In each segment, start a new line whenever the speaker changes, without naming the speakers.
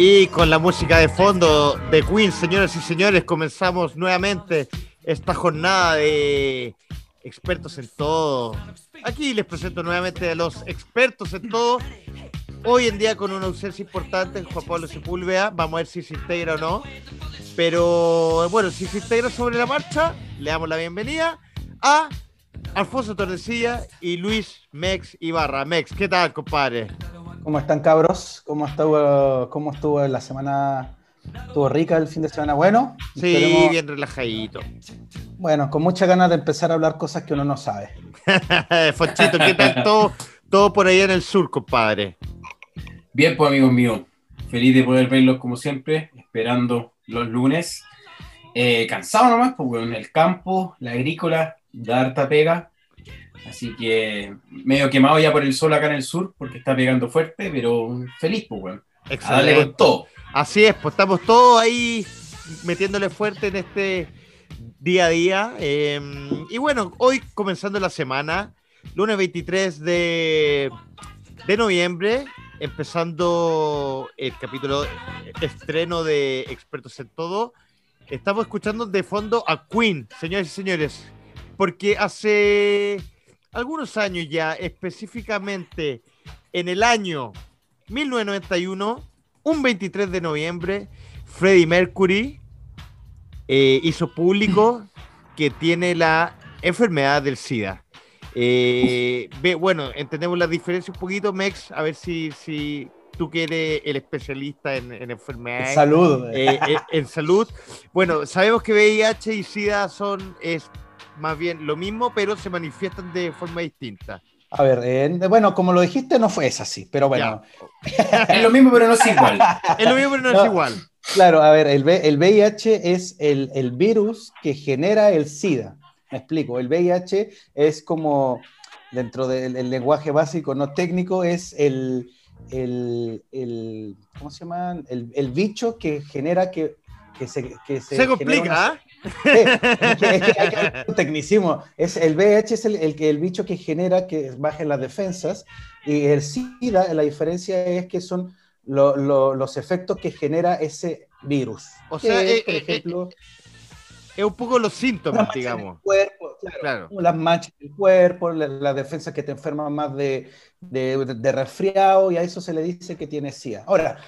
Y con la música de fondo de Queen, señoras y señores, comenzamos nuevamente esta jornada de expertos en todo. Aquí les presento nuevamente a los expertos en todo. Hoy en día con una ausencia importante, Juan Pablo Sepúlveda. Vamos a ver si se integra o no. Pero bueno, si se integra sobre la marcha, le damos la bienvenida a Alfonso Tordesillas y Luis Mex Ibarra. Mex, ¿qué tal, compadre?
¿Cómo están, cabros? ¿Cómo estuvo, cómo estuvo la semana? ¿Estuvo rica el fin de semana? Bueno.
Sí, bien relajadito.
Bueno, con muchas ganas de empezar a hablar cosas que uno no sabe.
Fonchito, ¿qué tal todo, todo por ahí en el sur, compadre?
Bien, pues, amigos míos. Feliz de poder verlos como siempre, esperando los lunes. Eh, cansado nomás, porque en el campo, la agrícola, da harta pega. Así que medio quemado ya por el sol acá en el sur, porque está pegando fuerte, pero feliz, pues, weón.
Excelente. con todo. Así es, pues estamos todos ahí metiéndole fuerte en este día a día. Em, y bueno, hoy comenzando la semana, lunes 23 de, de noviembre, empezando el capítulo estreno de Expertos en Todo. Estamos escuchando de fondo a Queen, señores y señores, porque hace algunos años ya, específicamente en el año 1991, un 23 de noviembre, Freddie Mercury eh, hizo público que tiene la enfermedad del SIDA. Eh, bueno, entendemos la diferencia un poquito, Mex, a ver si, si tú que eres el especialista en, enfermedades.
En salud.
Eh, en salud. Bueno, sabemos que VIH y SIDA son es más bien lo mismo, pero se manifiestan de forma distinta.
A ver, eh, bueno, como lo dijiste, no fue así, pero bueno.
es lo mismo, pero no es igual.
es lo mismo, pero no, es igual.
Claro, a ver, el, el VIH es el, el, virus que genera el SIDA. Me explico, el VIH es como, dentro del lenguaje básico, no técnico, es el, el, el ¿cómo se llama? El, el, bicho que genera que, que se... Que
se, se complica,
es, un tecnicismo. Es, el VIH es el, el, el, bicho que genera que bajen las defensas y el SIDA, la diferencia es que son lo, lo, los efectos que genera ese virus.
O sea, es, eh, por eh, ejemplo... es un poco los síntomas, digamos.
Cuerpo, claro, Las manchas del cuerpo, las la defensas que te enferman más de, de, de, resfriado y a eso se le dice que tiene SIDA. Ahora,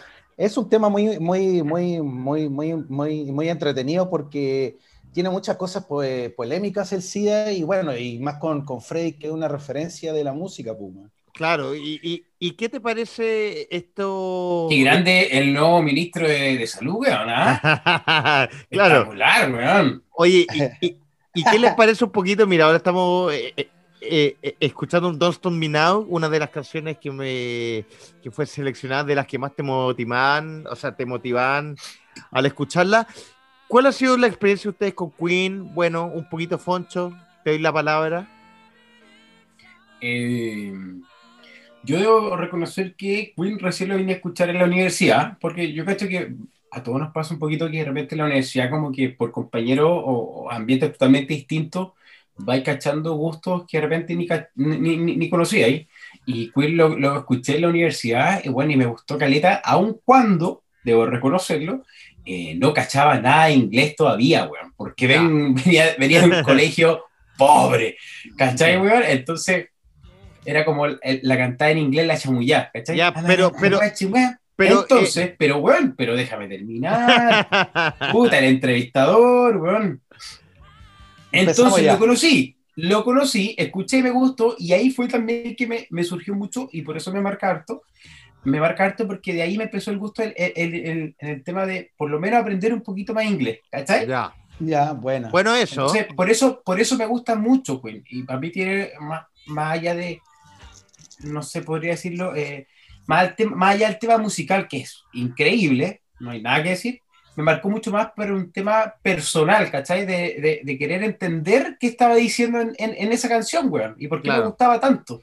es un tema muy, muy, muy, muy, muy, muy, muy entretenido porque tiene muchas cosas pues, polémicas el SIDA y bueno, y más con, con Freddy, que es una referencia de la música Puma.
Claro, ¿y, y, qué te parece esto?
Qué grande el nuevo ministro de, Salud, weón, ¿ah?
claro. weón. Oye, ¿y, y, qué les parece un poquito? Mira, ahora estamos eh, eh, eh, eh, escuchando Don't Stop Me Now, una de las canciones que me que fue seleccionada de las que más te motivan, o sea, te motivan al escucharla. ¿Cuál ha sido la experiencia de ustedes con Queen? Bueno, un poquito Foncho, te doy la palabra.
Eh, yo debo reconocer que Queen recién lo vine a escuchar en la universidad, porque yo creo que a todos nos pasa un poquito que de repente en la universidad como que por compañero o, o ambiente totalmente distinto vais cachando gustos que de repente ni, ni, ni, conocía ahí. Y Queen lo, lo, escuché en la universidad y bueno, y me gustó Caleta, aun cuando, debo reconocerlo, eh, no cachaba nada de inglés todavía, weón, porque ven, venía, venía, de un colegio pobre, ¿cachai, weón? Entonces, era como la cantada en inglés, la chamullá, ¿cachai?
Ya, pero, pero,
pero, entonces, eh, pero, weón, pero déjame terminar. Puta, el entrevistador, weón. Entonces lo conocí, lo conocí, escuché y me gustó, y ahí fue también que me, me, surgió mucho, y por eso me marca harto, me marca harto porque de ahí me empezó el gusto en el, el, el, tema de por lo menos aprender un poquito más inglés, ¿cachai?
Ya.
Ya, bueno.
Bueno, eso.
Entonces, por eso, por eso me gusta mucho, Queen, y para mí tiene más, más allá de, no sé, podría decirlo, eh, más, más allá del tema musical, que es increíble, no hay nada que decir, me marcó mucho más por un tema personal, ¿cachai? De, de, querer entender qué estaba diciendo en, en, esa canción, weón, y por qué me gustaba tanto.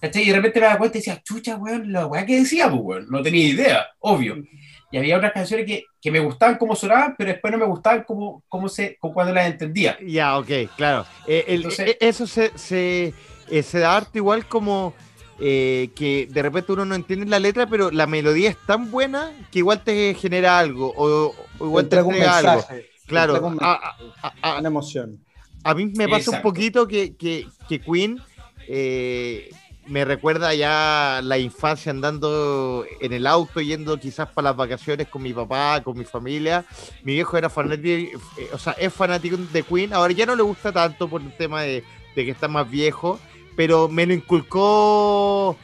¿cachai? Y de repente me daba cuenta y decía, chucha, weón, la weá que decía, pues, weón, no tenía idea, obvio. Y había otras canciones que, que me gustaban como sonaban, pero después no me gustaban como, como se, como cuando las entendía.
Ya, ok, claro. Eh, el, eh, eso se, se, eh, se da arte igual como eh, que de repente uno no entiende la letra, pero la melodía es tan buena que igual te genera algo o, igual te, entrega algo. Claro,
una emoción.
A mí me pasa un poquito que, que, que Queen eh, me recuerda ya la infancia andando en el auto, yendo quizás para las vacaciones con mi papá, con mi familia. Mi viejo era fanático, eh, o sea, es fanático de Queen. Ahora ya no le gusta tanto por el tema de, que está más viejo, pero me lo inculcó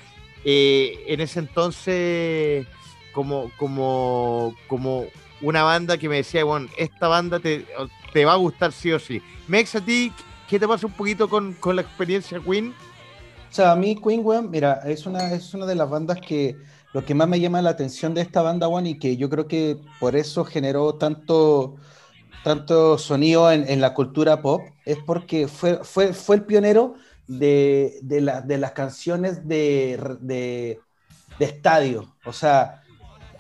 eh, en ese entonces como, como, como una banda que me decía, bueno, esta banda te, te va a gustar sí o sí. Mex, a ti, ¿qué te pasa un poquito con, con la experiencia Queen?
O sea, a mí Queen, weón, mira, es una, es una de las bandas que lo que más me llama la atención de esta banda, weón, y que yo creo que por eso generó tanto, tanto sonido en, la cultura pop, es porque fue, fue, fue el pionero de, de, las canciones de, de, estadio. O sea,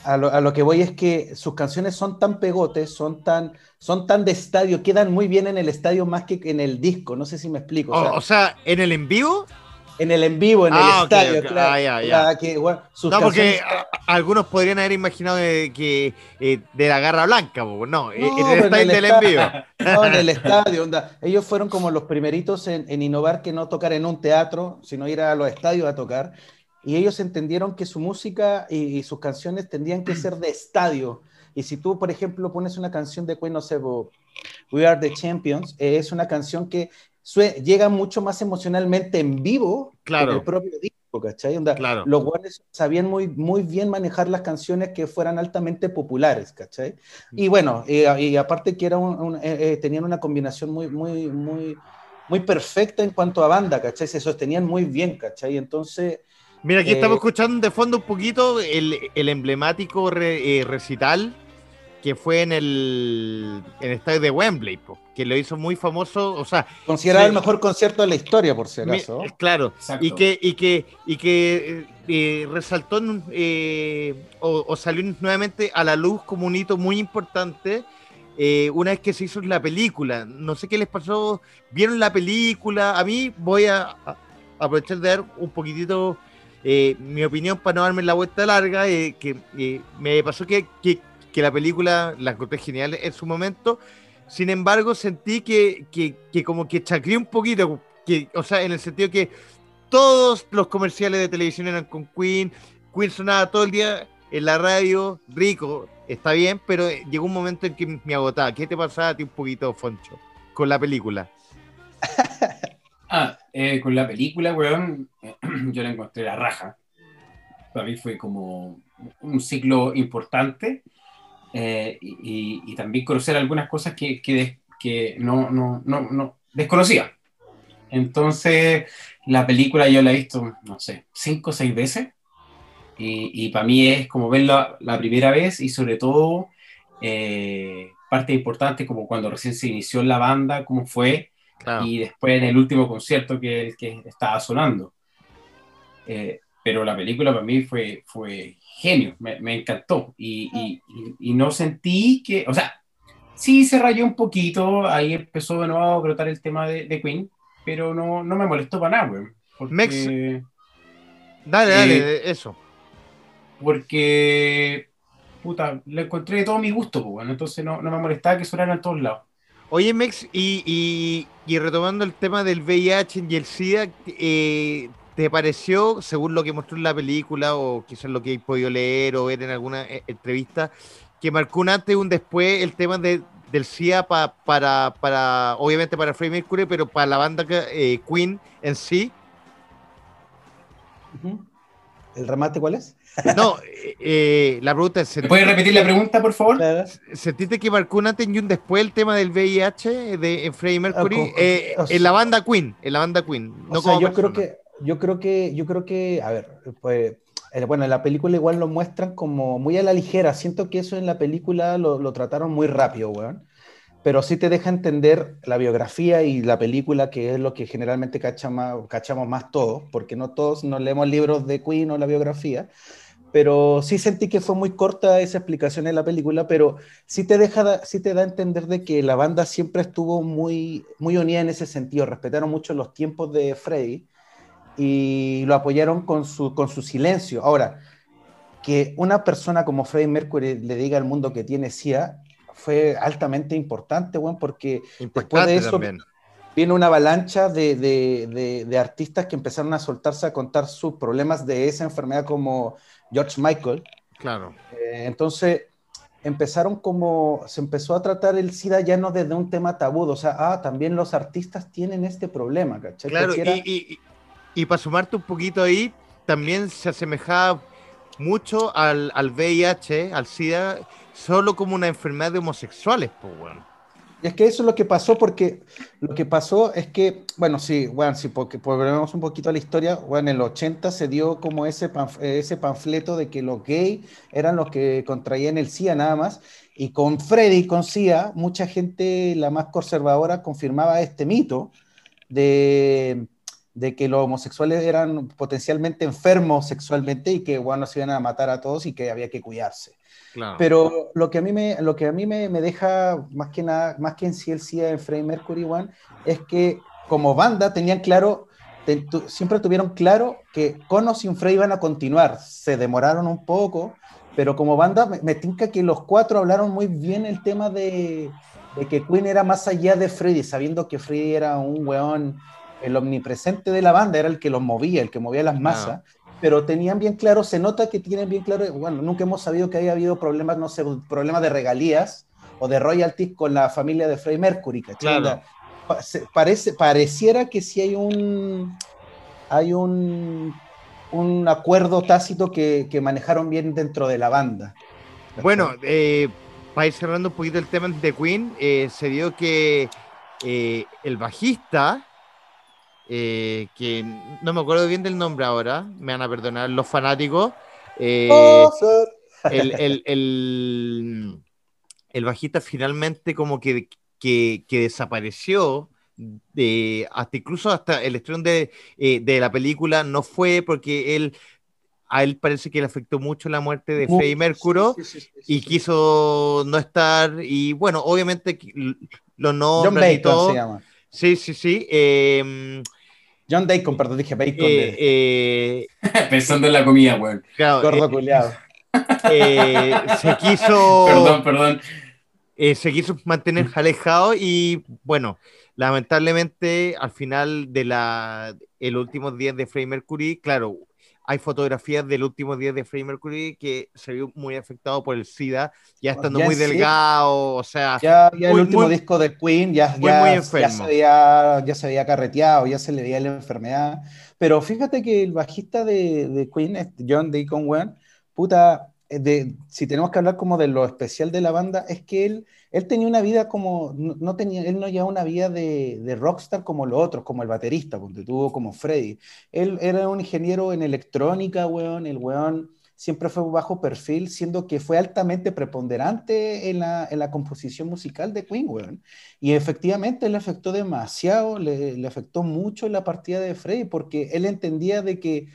a lo, a lo, que voy es que sus canciones son tan pegotes, son tan, son tan de estadio, quedan muy bien en el estadio más que en el disco. No sé si me explico.
O, o sea, en el en vivo
en el en vivo, en el ah, estadio, claro.
no, porque algunos podrían haber imaginado de, que eh, de la garra blanca, no, en el estadio del en vivo.
No, en el estadio, onda. Ellos fueron como los primeritos en, innovar que no tocar en un teatro, sino ir a los estadios a tocar. Y ellos entendieron que su música y, sus canciones tendrían que ser de estadio. Y si tú, por ejemplo, pones una canción de Queen, no sé, We Are the Champions, es una canción que llega mucho más emocionalmente en vivo
claro.
que el propio disco, ¿cachai? Los guardias sabían muy, muy bien manejar las canciones que fueran altamente populares, ¿cachai? Y bueno, y aparte que era eh, eh, tenían una combinación muy, muy, muy, muy perfecta en cuanto a banda, ¿cachai? Se sostenían muy bien, ¿cachai? Entonces...
Mira, aquí estamos eh, escuchando de fondo un poquito el, el emblemático recital que fue en el, en el estadio de Wembley, que lo hizo muy famoso, o sea...
Considerado el mejor concierto de la historia, por si acaso.
claro, y que, y que, y que eh, resaltó eh, o, salió nuevamente a la luz como un hito muy importante eh, una vez que se hizo la película. No sé qué les pasó, vieron la película, a mí voy a, aprovechar de dar un poquitito... mi opinión para no darme la vuelta larga, que me pasó que, que, que la película la encontré genial en su momento. Sin embargo, sentí que, que, como que chacré un poquito, que, o sea, en el sentido que todos los comerciales de televisión eran con Queen, Queen sonaba todo el día en la radio, rico, está bien, pero llegó un momento en que me agotaba. ¿Qué te pasaba a ti un poquito, Foncho, con la película?
ah, eh, con la película, weón, yo la encontré la raja. Para mí fue como un ciclo importante eh, y, también conocer algunas cosas que, que, no, no, no, no, desconocía. Entonces, la película yo la he visto, no sé, cinco o seis veces. Y, y para mí es como verla la primera vez y sobre todo eh, parte importante como cuando recién se inició la banda, cómo fue, y después en el último concierto que, que estaba sonando. Eh, pero la película para mí fue, fue genio, me, me encantó y, y, y, no sentí que, o sea, sí se rayó un poquito, ahí empezó de nuevo a brotar el tema de, de Queen, pero no, no, me molestó para nada, güey.
Porque, Dale, dale, eh, eso.
Porque, puta, le encontré de todo mi gusto, pues, bueno, entonces no, no me molestaba que sonara en todos lados.
Oye, Mex, y, y, y, retomando el tema del VIH y el SIDA, eh, ¿Te pareció, según lo que mostró en la película, o quizás lo que he podido leer o ver en alguna eh, entrevista, que marcó un antes y un después el tema de, del CIA para, para, obviamente para Freddie Mercury, pero para la banda eh, Queen en sí?
¿El remate cuál es?
No, eh, la pregunta es...
¿Puedes repetir la pregunta, por favor?
¿Sentiste que marcó un antes y un después el tema del VIH de Freddie Mercury? Ah, en la banda Queen, en la banda Queen.
No yo creo que yo creo que, yo creo que, a ver, pues, eh, bueno, en la película igual lo muestran como muy a la ligera. Siento que eso en la película lo, lo trataron muy rápido, weón. Pero sí te deja entender la biografía y la película, que es lo que generalmente cachamos, cachamos más todos, porque no todos nos leemos libros de Queen o la biografía. Pero sí sentí que fue muy corta esa explicación en la película, pero sí te, deja, sí te da a entender de que la banda siempre estuvo muy, muy unida en ese sentido. Respetaron mucho los tiempos de Freddy y lo apoyaron con su, con su silencio. Ahora, que una persona como Freddie Mercury le diga al mundo que tiene SIA fue altamente importante, bueno, porque después de eso viene una avalancha de, de, de, artistas que empezaron a soltarse a contar sus problemas de esa enfermedad como George Michael.
Claro.
Eh, entonces empezaron como, se empezó a tratar el SIDA ya no desde un tema tabú, o sea, ah, también los artistas tienen este problema, ¿cachai?
Claro, y, y para sumarte un poquito ahí, también se asemejaba mucho al, al VIH, al SIDA, solo como una enfermedad de homosexuales, pues bueno.
Y es que eso es lo que pasó, porque lo que pasó es que, bueno, sí, bueno, sí, porque volvemos un poquito a la historia, bueno, en el 80 se dio como ese, ese panfleto de que los gays eran los que contraían el SIDA nada más, y con Freddy, con SIDA, mucha gente, la más conservadora, confirmaba este mito de de que los homosexuales eran potencialmente enfermos sexualmente y que bueno, se iban a matar a todos y que había que cuidarse. Pero lo que a mí, me, lo que a mí me, me, deja más que nada, más que en sí el CIA en Freddie Mercury One, es que como banda tenían claro, siempre tuvieron claro que con o sin Freddie iban a continuar. Se demoraron un poco, pero como banda me, me tinca que los cuatro hablaron muy bien el tema de, de que Queen era más allá de Freddie, sabiendo que Freddie era un weón el omnipresente de la banda era el que los movía, el que movía las masas, pero tenían bien claro, se nota que tienen bien claro, bueno, nunca hemos sabido que haya habido problemas, no sé, problemas de regalías o de royalties con la familia de Freddie Mercury, Claro. Parece, pareciera que sí hay un, hay un, un acuerdo tácito que, manejaron bien dentro de la banda.
Bueno, eh, para ir cerrando un poquito el tema de Queen, eh, se dio que eh, el bajista eh, que no me acuerdo bien del nombre ahora, me van a perdonar los fanáticos. Eh, oh, el, el, bajista finalmente como que, que, desapareció. De, hasta incluso hasta el estreno de, eh, de, la película no fue porque él a él parece que le afectó mucho la muerte de Freddie Mercury y quiso no estar y bueno obviamente lo y todo se llama. sí sí sí eh,
John Dacon, perdón, dije Bacon.
Eh, eh, Pensando en la comida, weón.
Gordo eh, culiado.
se quiso.
Perdón, perdón.
se quiso mantener alejado y bueno, lamentablemente al final de la el último día de Freddie Mercury, claro, hay fotografías del último día de Freddie Mercury que se vio muy afectado por el SIDA, ya estando muy delgado, o sea...
Ya, el último disco de Queen ya, ya, se había, ya se había carreteado, ya se le veía la enfermedad. Pero fíjate que el bajista de, de Queen, John Deacon Wan, puta, de, si tenemos que hablar como de lo especial de la banda, es que él, él tenía una vida como, no, tenía, él no llevaba una vida de, de, rockstar como los otros, como el baterista, porque tuvo como Freddy. Él era un ingeniero en electrónica, weón, el weón siempre fue bajo perfil, siendo que fue altamente preponderante en la, en la composición musical de Queen, weón. Y efectivamente le afectó demasiado, le, le afectó mucho la partida de Freddy, porque él entendía de que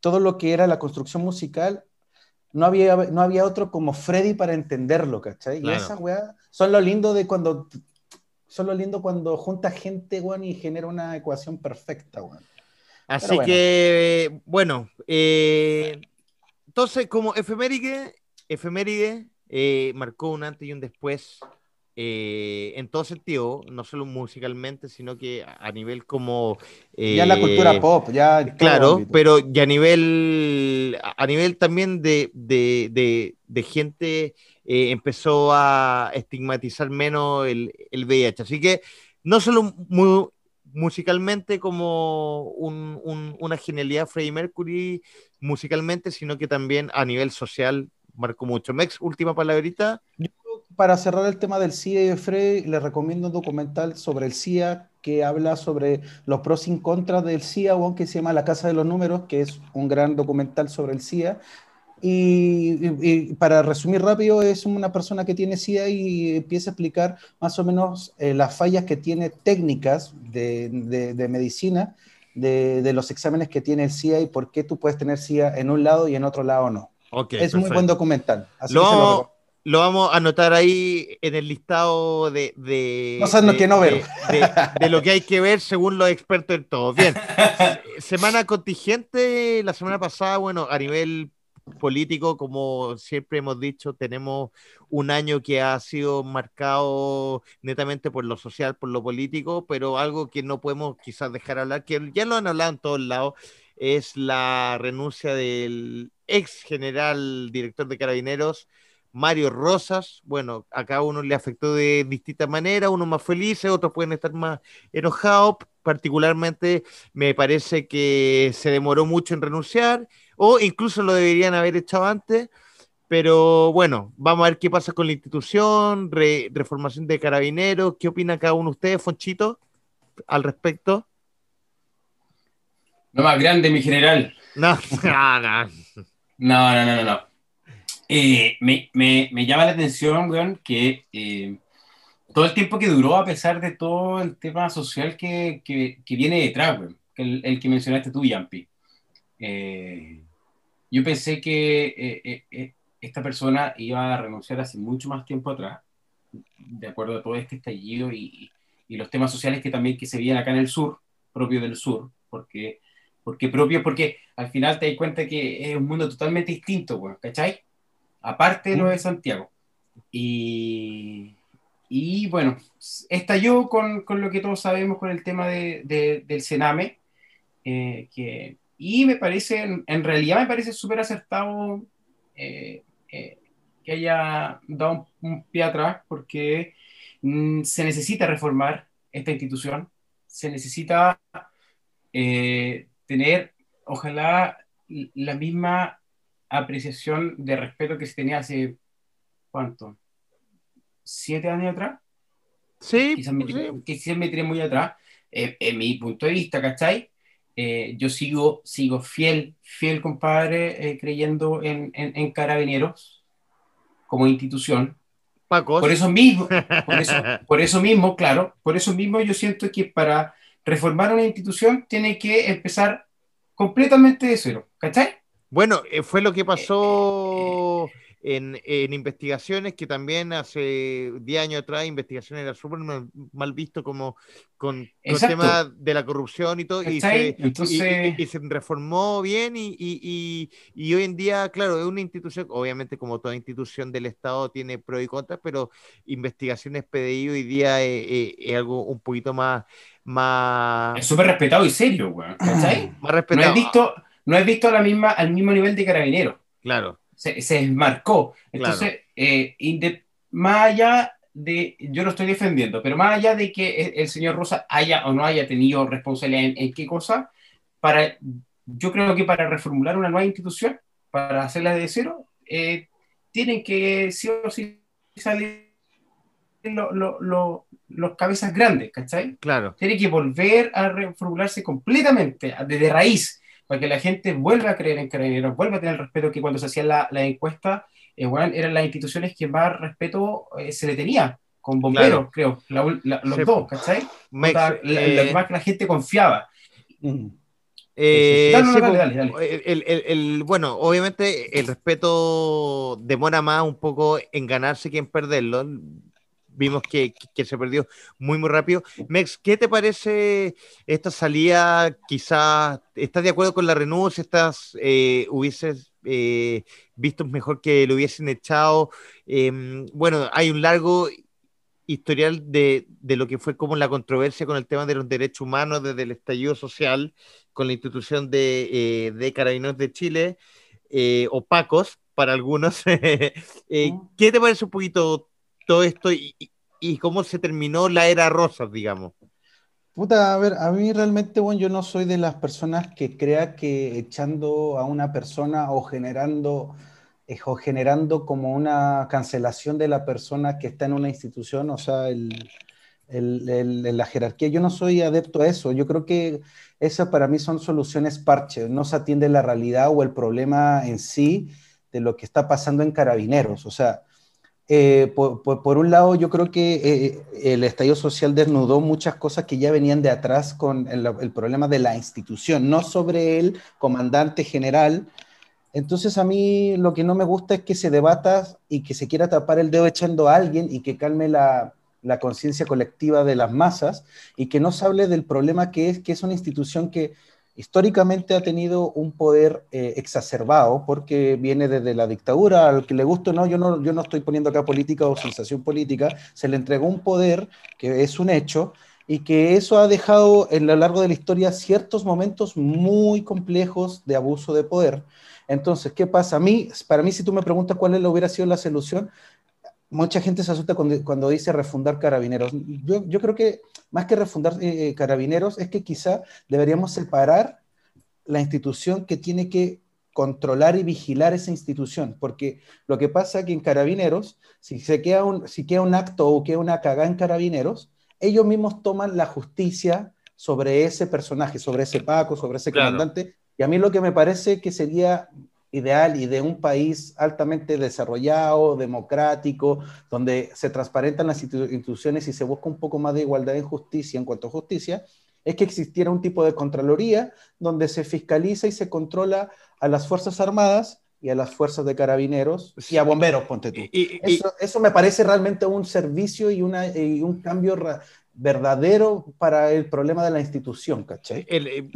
todo lo que era la construcción musical no había, no había otro como Freddy para entenderlo, ¿cachai? Y esa weá son lo lindo de cuando son lo lindo cuando junta gente, weón, y genera una ecuación perfecta, weón.
Así que, bueno, eh, entonces como efeméride, efeméride eh, marcó un antes y un después eh, en todo sentido, no solo musicalmente, sino que a nivel como...
ya la cultura eh, pop, ya...
Claro, pero ya a nivel, a nivel también de, de, de, gente eh, empezó a estigmatizar menos el, el, VIH. Así que no solo muy, musicalmente como un, un, una genialidad Freddie Mercury musicalmente, sino que también a nivel social marcó mucho. Mex, última palabrita
para cerrar el tema del CIA y de Frey, le recomiendo un documental sobre el CIA que habla sobre los pros y contras del CIA, que se llama La Casa de los Números, que es un gran documental sobre el CIA. Y, para resumir rápido, es una persona que tiene CIA y empieza a explicar más o menos eh, las fallas que tiene técnicas de, de, medicina, de, de, los exámenes que tiene el CIA y por qué tú puedes tener CIA en un lado y en otro lado no. es muy buen documental.
Así lo, lo vamos a anotar ahí en el listado de, de,
que no
de, de, lo que hay que ver según los expertos en todo. Bien, semana contingente, la semana pasada, bueno, a nivel político, como siempre hemos dicho, tenemos un año que ha sido marcado netamente por lo social, por lo político, pero algo que no podemos quizás dejar hablar, que ya lo han hablado en todos lados, es la renuncia del ex general director de Carabineros, Mario Rosas. Bueno, a cada uno le afectó de distinta manera, unos más felices, otros pueden estar más enojados. Particularmente me parece que se demoró mucho en renunciar o incluso lo deberían haber echado antes. Pero bueno, vamos a ver qué pasa con la institución, reformación de carabineros. ¿Qué opina cada uno de ustedes, Fonchito, al respecto?
No más grande, mi general.
No, no, no.
No, no, no, no. Eh, me, me, me, llama la atención, weón, que eh, todo el tiempo que duró, a pesar de todo el tema social que, que, que viene detrás, weón, el, el, que mencionaste tú, Yampi. Eh, yo pensé que eh, eh, esta persona iba a renunciar hace mucho más tiempo atrás, de acuerdo a todo este estallido y, y los temas sociales que también que se vienen acá en el sur, propio del sur, porque, porque propio, porque al final te das cuenta que es un mundo totalmente distinto, ¿cachai? Aparte de lo de Santiago. Y, y bueno, estalló con, con, lo que todos sabemos con el tema de, de, del Sename, eh, que y me parece, en, realidad me parece súper acertado eh, eh, que haya dado un, pie atrás porque mm, se necesita reformar esta institución, se necesita tener, ojalá, la misma apreciación de respeto que se tenía hace, ¿cuánto? ¿Siete años atrás?
Sí.
Quizás me, sí. me tiré muy atrás, en mi punto de vista, ¿cachai? Eh, yo sigo, sigo fiel, fiel compadre, eh, creyendo en, en, Carabineros como institución. Por eso mismo, por eso, mismo, claro, por eso mismo yo siento que para reformar una institución tiene que empezar completamente de cero, ¿cachai?
Bueno, eh, fue lo que pasó en, investigaciones que también hace 10 años atrás, investigaciones era súper mal, visto como con, el tema de la corrupción y todo, y se, y, se, reformó bien y, y, hoy en día, claro, es una institución, obviamente como toda institución del Estado tiene pros y contras, pero investigaciones PDI hoy día es, algo un poquito más... más...
Es súper respetado y serio, güey, ¿cachai? Más respetado. No he visto, no he visto la misma, al mismo nivel de carabinero.
Claro
se, se desmarcó. Entonces, eh, más allá de, yo lo estoy defendiendo, pero más allá de que el, señor Rosa haya o no haya tenido responsabilidad en, qué cosa, para, yo creo que para reformular una nueva institución, para hacerla de cero, eh, tienen que sí o sí salir los cabezas grandes, ¿cachai?
Claro.
Tiene que volver a reformularse completamente, desde raíz para que la gente vuelva a creer en Carabineros, vuelva a tener el respeto que cuando se hacía la, la encuesta, eh, eran las instituciones que más respeto eh, se le tenía, con bomberos, creo, los dos, ¿cachai? la, que más que la gente confiaba.
bueno, obviamente el respeto demora más un poco en ganarse que en perderlo vimos que, se perdió muy, muy rápido. Mex, ¿qué te parece esta salida? Quizás, ¿estás de acuerdo con la renuncia? ¿Estás, eh, hubieses eh, visto mejor que lo hubiesen echado? Em, bueno, hay un largo historial de, lo que fue como la controversia con el tema de los derechos humanos desde el estallido social con la institución de, eh, de Carabineros de Chile, opacos para algunos. ¿Qué te parece un poquito todo esto y, y cómo se terminó la era rosa, digamos.
Puta, a ver, a mí realmente, bueno, yo no soy de las personas que crea que echando a una persona o generando, eh, o generando como una cancelación de la persona que está en una institución, o sea, el, el, la jerarquía, yo no soy adepto a eso. Yo creo que esas para mí son soluciones parches, no se atiende la realidad o el problema en sí de lo que está pasando en carabineros. O sea, eh, por, un lado, yo creo que eh, el estallido social desnudó muchas cosas que ya venían de atrás con el, problema de la institución, no sobre el comandante general, Entonces a mí lo que no me gusta es que se debata y que se quiera tapar el dedo echando a alguien y que calme la, la conciencia colectiva de las masas y que no se hable del problema que es que es una institución que históricamente ha tenido un poder eh, exacerbado porque viene desde la dictadura, al que le guste o no, yo no, yo no estoy poniendo acá política o sensación política, se le entregó un poder que es un hecho y que eso ha dejado en lo largo de la historia ciertos momentos muy complejos de abuso de poder. Entonces, ¿qué pasa? A mí, para mí, si tú me preguntas cuál hubiera sido la solución, mucha gente se asusta cuando, dice refundar carabineros. Yo, yo, creo que más que refundar eh, eh, carabineros es que quizá deberíamos separar la institución que tiene que controlar y vigilar esa institución, porque lo que pasa es que en carabineros, si se queda un, si queda un acto o queda una cagada en carabineros, ellos mismos toman la justicia sobre ese personaje, sobre ese Paco, sobre ese comandante, y a mí lo que me parece que sería ideal y de un país altamente desarrollado, democrático, donde se transparentan las instituciones y se busca un poco más de igualdad en justicia en cuanto a justicia, es que existiera un tipo de contraloría donde se fiscaliza y se controla a las Fuerzas Armadas y a las fuerzas de carabineros y a bomberos, ponte tú. eso, me parece realmente un servicio y, una, un cambio verdadero para el problema de la institución, ¿cachai?
Eh,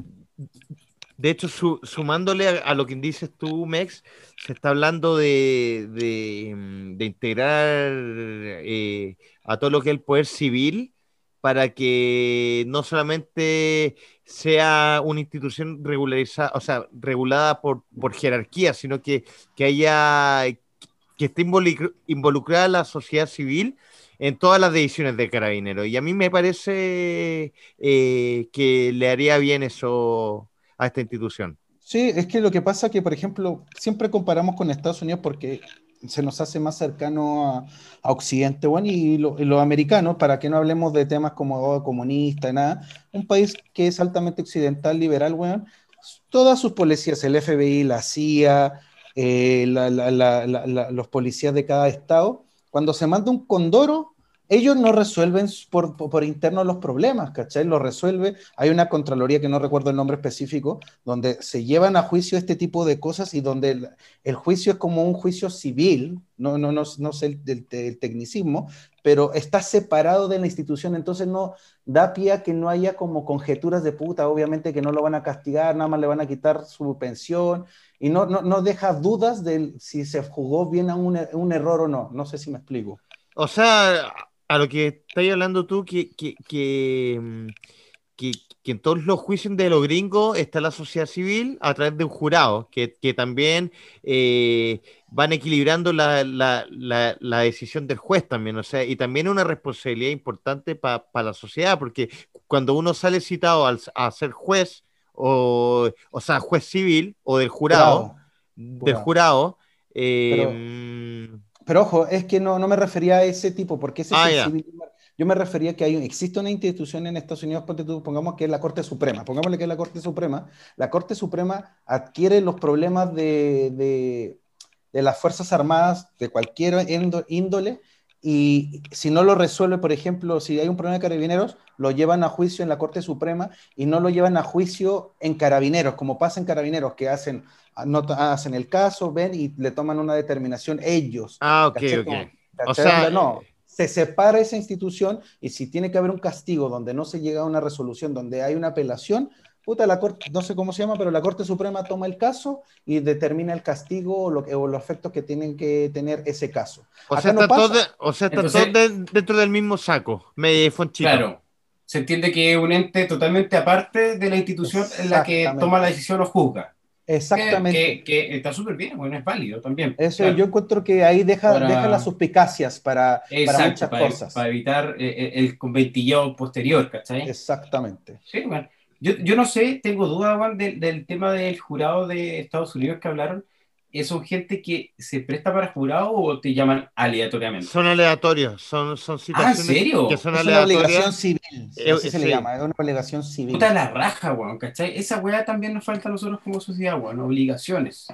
de hecho, sumándole a, lo que dices tú, Mex, se está hablando de, de, mm, integrar eh, a todo lo que es el poder civil para que no solamente sea una institución regularizada, o sea, regulada por, por jerarquía, sino que, que haya que esté involucrada la sociedad civil en todas las decisiones de Carabineros. Y a mí me parece eh, que le haría bien eso a esta institución.
Sí, es que lo que pasa que, por ejemplo, siempre comparamos con Estados Unidos porque se nos hace más cercano a, Occidente, bueno, y, los americanos, para que no hablemos de temas como oh, comunista nada, un país que es altamente occidental, liberal, bueno, todas sus policías, el FBI, la CIA, eh, los policías de cada estado, cuando se manda un condoro, ellos no resuelven por, por, interno los problemas, ¿cachai? Lo resuelve. Hay una Contraloría que no recuerdo el nombre específico, donde se llevan a juicio este tipo de cosas y donde el, juicio es como un juicio civil, no, no, no, no sé el, tecnicismo, pero está separado de la institución, entonces no da pie a que no haya como conjeturas de puta, obviamente que no lo van a castigar, nada más le van a quitar su pensión y no, no, no deja dudas de si se jugó bien a un, un error o no. No sé si me explico.
O sea, a lo que estás hablando tú, que, que, mm, que, que, en todos los juicios de los gringos está la sociedad civil a través de un jurado, que, también eh, van equilibrando la, la, la, decisión del juez también, o sea, y también una responsabilidad importante para la sociedad, porque cuando uno sale citado a ser juez, o, o sea, juez civil o del jurado, del jurado, eh,
pero ojo, es que no, no me refería a ese tipo, porque ese ah, Yo me refería a que hay, existe una institución en Estados Unidos, pongamos que es la Corte Suprema, pongámosle que es la Corte Suprema. La Corte Suprema adquiere los problemas de, de, de las Fuerzas Armadas de cualquier índole y si no lo resuelve, por ejemplo, si hay un problema de carabineros, lo llevan a juicio en la Corte Suprema y no lo llevan a juicio en carabineros, como pasa en carabineros, que hacen, no, hacen el caso, ven y le toman una determinación ellos.
Ah, ok, ok.
o sea, no, se separa esa institución y si tiene que haber un castigo donde no se llega a una resolución, donde hay una apelación, puta, la corte, no sé cómo se llama, pero la Corte Suprema toma el caso y determina el castigo o, lo, o los efectos que tienen que tener ese caso.
O sea, está, todo, o sea, está todo dentro del mismo saco, me
Claro, se entiende que es un ente totalmente aparte de la institución en la que toma la decisión o juzga.
Exactamente.
Que, está súper bien, bueno, es válido también.
Eso yo encuentro que ahí deja, deja las suspicacias para, para muchas cosas.
Para evitar eh, eh, el conventillado posterior, ¿cachai?
Exactamente.
Sí, bueno. Yo, yo no sé, tengo duda, Juan, del, del, tema del jurado de Estados Unidos que hablaron. ¿Son gente que se presta para jurado o te llaman aleatoriamente?
Son aleatorios, son, son
situaciones ¿Ah, ¿en serio?
que son es una obligación civil, eh, así se le llama, es una obligación civil.
Puta la raja, weón, ¿cachai? Esa weá también nos falta a nosotros como sociedad, weón, obligaciones.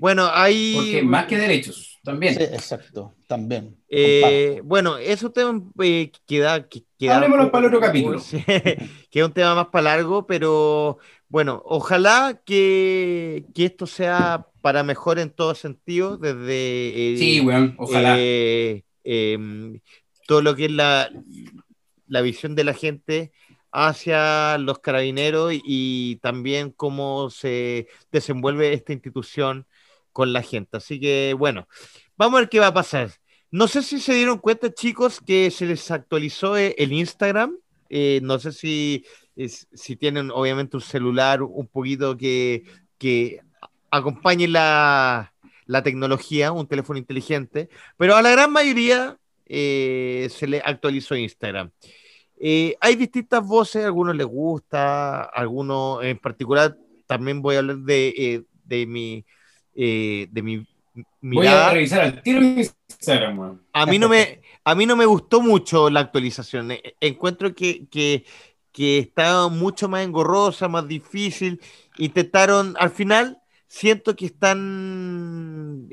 Bueno, hay...
Porque más que derechos, también.
Sí, exacto, también.
Eh, bueno, es un tema eh, que da... Que,
Hablemoslo para el otro capítulo.
que es un tema más para largo, pero bueno, ojalá que, que esto sea para mejor en todo sentido, desde...
sí, bueno, ojalá.
Eh, em, todo lo que es la, la visión de la gente hacia los carabineros y, también cómo se desenvuelve esta institución con la gente. Así que bueno, vamos a ver qué va a pasar. No sé si se dieron cuenta, chicos, que se les actualizó eh, el Instagram. Eh, no sé si, si tienen obviamente un celular un poquito que, que acompañe la, la tecnología, un teléfono inteligente, pero a la gran mayoría eh, se le actualizó Instagram. Eh, hay distintas voces, a algunos les gusta, algunos en particular, también voy a hablar de, eh, de mi, eh, de mi
mirada. Voy a revisar al tiro Instagram,
A mí, no me, a mí no me gustó mucho la actualización. Encuentro que, que, que estaba mucho más engorrosa, más difícil. Intentaron, al final, siento que están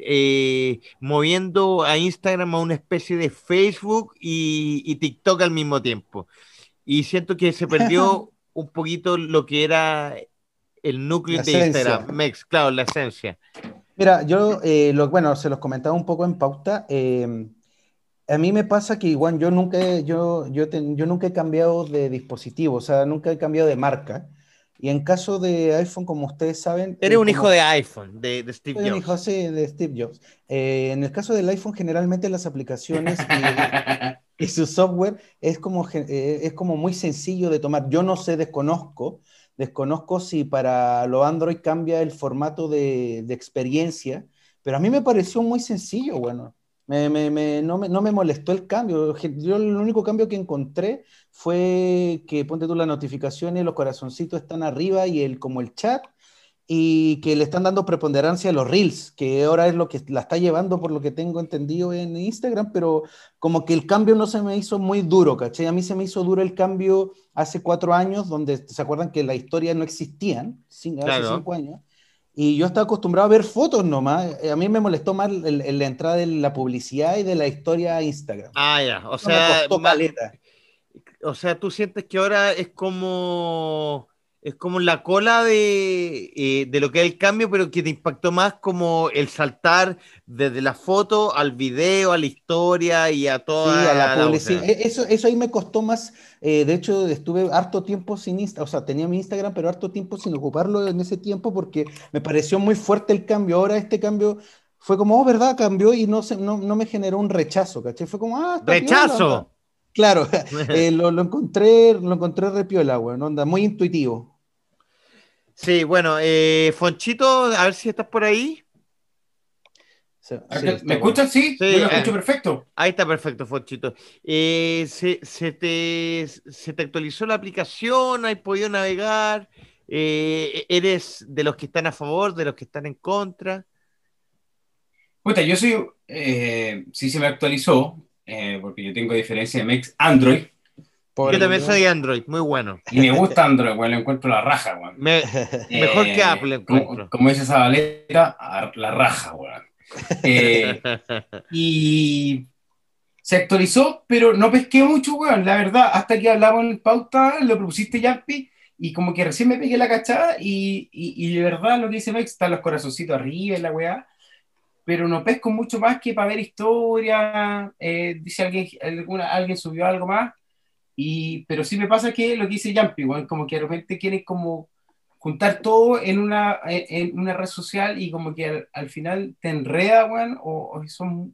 moviendo a Instagram a una especie de Facebook y, y, TikTok al mismo tiempo. Y siento que se perdió un poquito lo que era el núcleo de Instagram, Mex, claro, la esencia.
Mira, yo, eh, lo, bueno, se los comentaba un poco en pauta. Eh, a mí me pasa que igual yo nunca, yo, yo, yo nunca he cambiado de dispositivo, o sea, nunca he cambiado de marca. Y en caso de iPhone, como ustedes saben...
Eres un hijo de iPhone, de, Steve Jobs.
Un hijo, sí, de Steve Jobs. Eh, en el caso del iPhone, generalmente las aplicaciones y, su software es como, eh, es como muy sencillo de tomar. Yo no sé, desconozco, desconozco si para lo Android cambia el formato de, de experiencia, pero a mí me pareció muy sencillo, bueno. Me, me, no, me, no, me, molestó el cambio. Yo el único cambio que encontré fue que ponte tú las notificaciones, los corazoncitos están arriba y el, como el chat, y que le están dando preponderancia a los reels, que ahora es lo que la está llevando por lo que tengo entendido en Instagram, pero como que el cambio no se me hizo muy duro, ¿cachai? A mí se me hizo duro el cambio hace cuatro años, donde se acuerdan que la historia no existían, hace cinco años y yo estaba acostumbrado a ver fotos nomás. Eh, a mí me molestó más la entrada de la publicidad y de la historia a Instagram.
Ah, ya. O sea, o sea, tú sientes que ahora es como es como la cola eh, de, lo que es el cambio, pero que te impactó más como el saltar desde la foto al video, a la historia y a toda
sí, a la, publicidad. E, eso, eso ahí me costó más. Eh, de hecho, estuve harto tiempo sin Instagram, o sea, tenía mi Instagram, pero harto tiempo sin ocuparlo en ese tiempo porque me pareció muy fuerte el cambio. Ahora este cambio fue como, oh, ¿verdad? Cambió y no, se, no, me generó un rechazo, ¿caché? Fue como, ah,
¡Rechazo!
Claro, eh, lo, lo, encontré, lo encontré repiola, güey, onda, muy intuitivo.
Sí, bueno, eh, Fonchito, a ver si estás por ahí.
¿Me escuchas? Sí, sí lo escucho
eh,
perfecto.
Ahí está perfecto, Fonchito. Eh, se, te, ¿se, te, actualizó la aplicación? ¿Has podido navegar? ¿Eres de los que están a favor, de los que están en contra?
Puta, yo soy, sí se me actualizó, porque yo tengo diferencia de Mex Android,
yo también soy Android, muy bueno.
Y me gusta Android, weón, lo encuentro la raja, weón.
mejor que eh, Apple
encuentro. Como, dice esa baleta, la raja, weón. Eh, y se actualizó, pero no pesqué mucho, weón, la verdad, hasta que hablamos en pauta, lo propusiste, Yampi, y como que recién me pegué la cachada, y, y, de verdad lo que dice Mike, están los corazoncitos arriba y la weá, pero no pesco mucho más que para ver historia, eh, dice alguien, alguna, alguien subió algo más, y, pero sí me pasa que lo que dice Yampi, como que de repente quieren como juntar todo en una, en una red social y como que al, final te enreda, o, son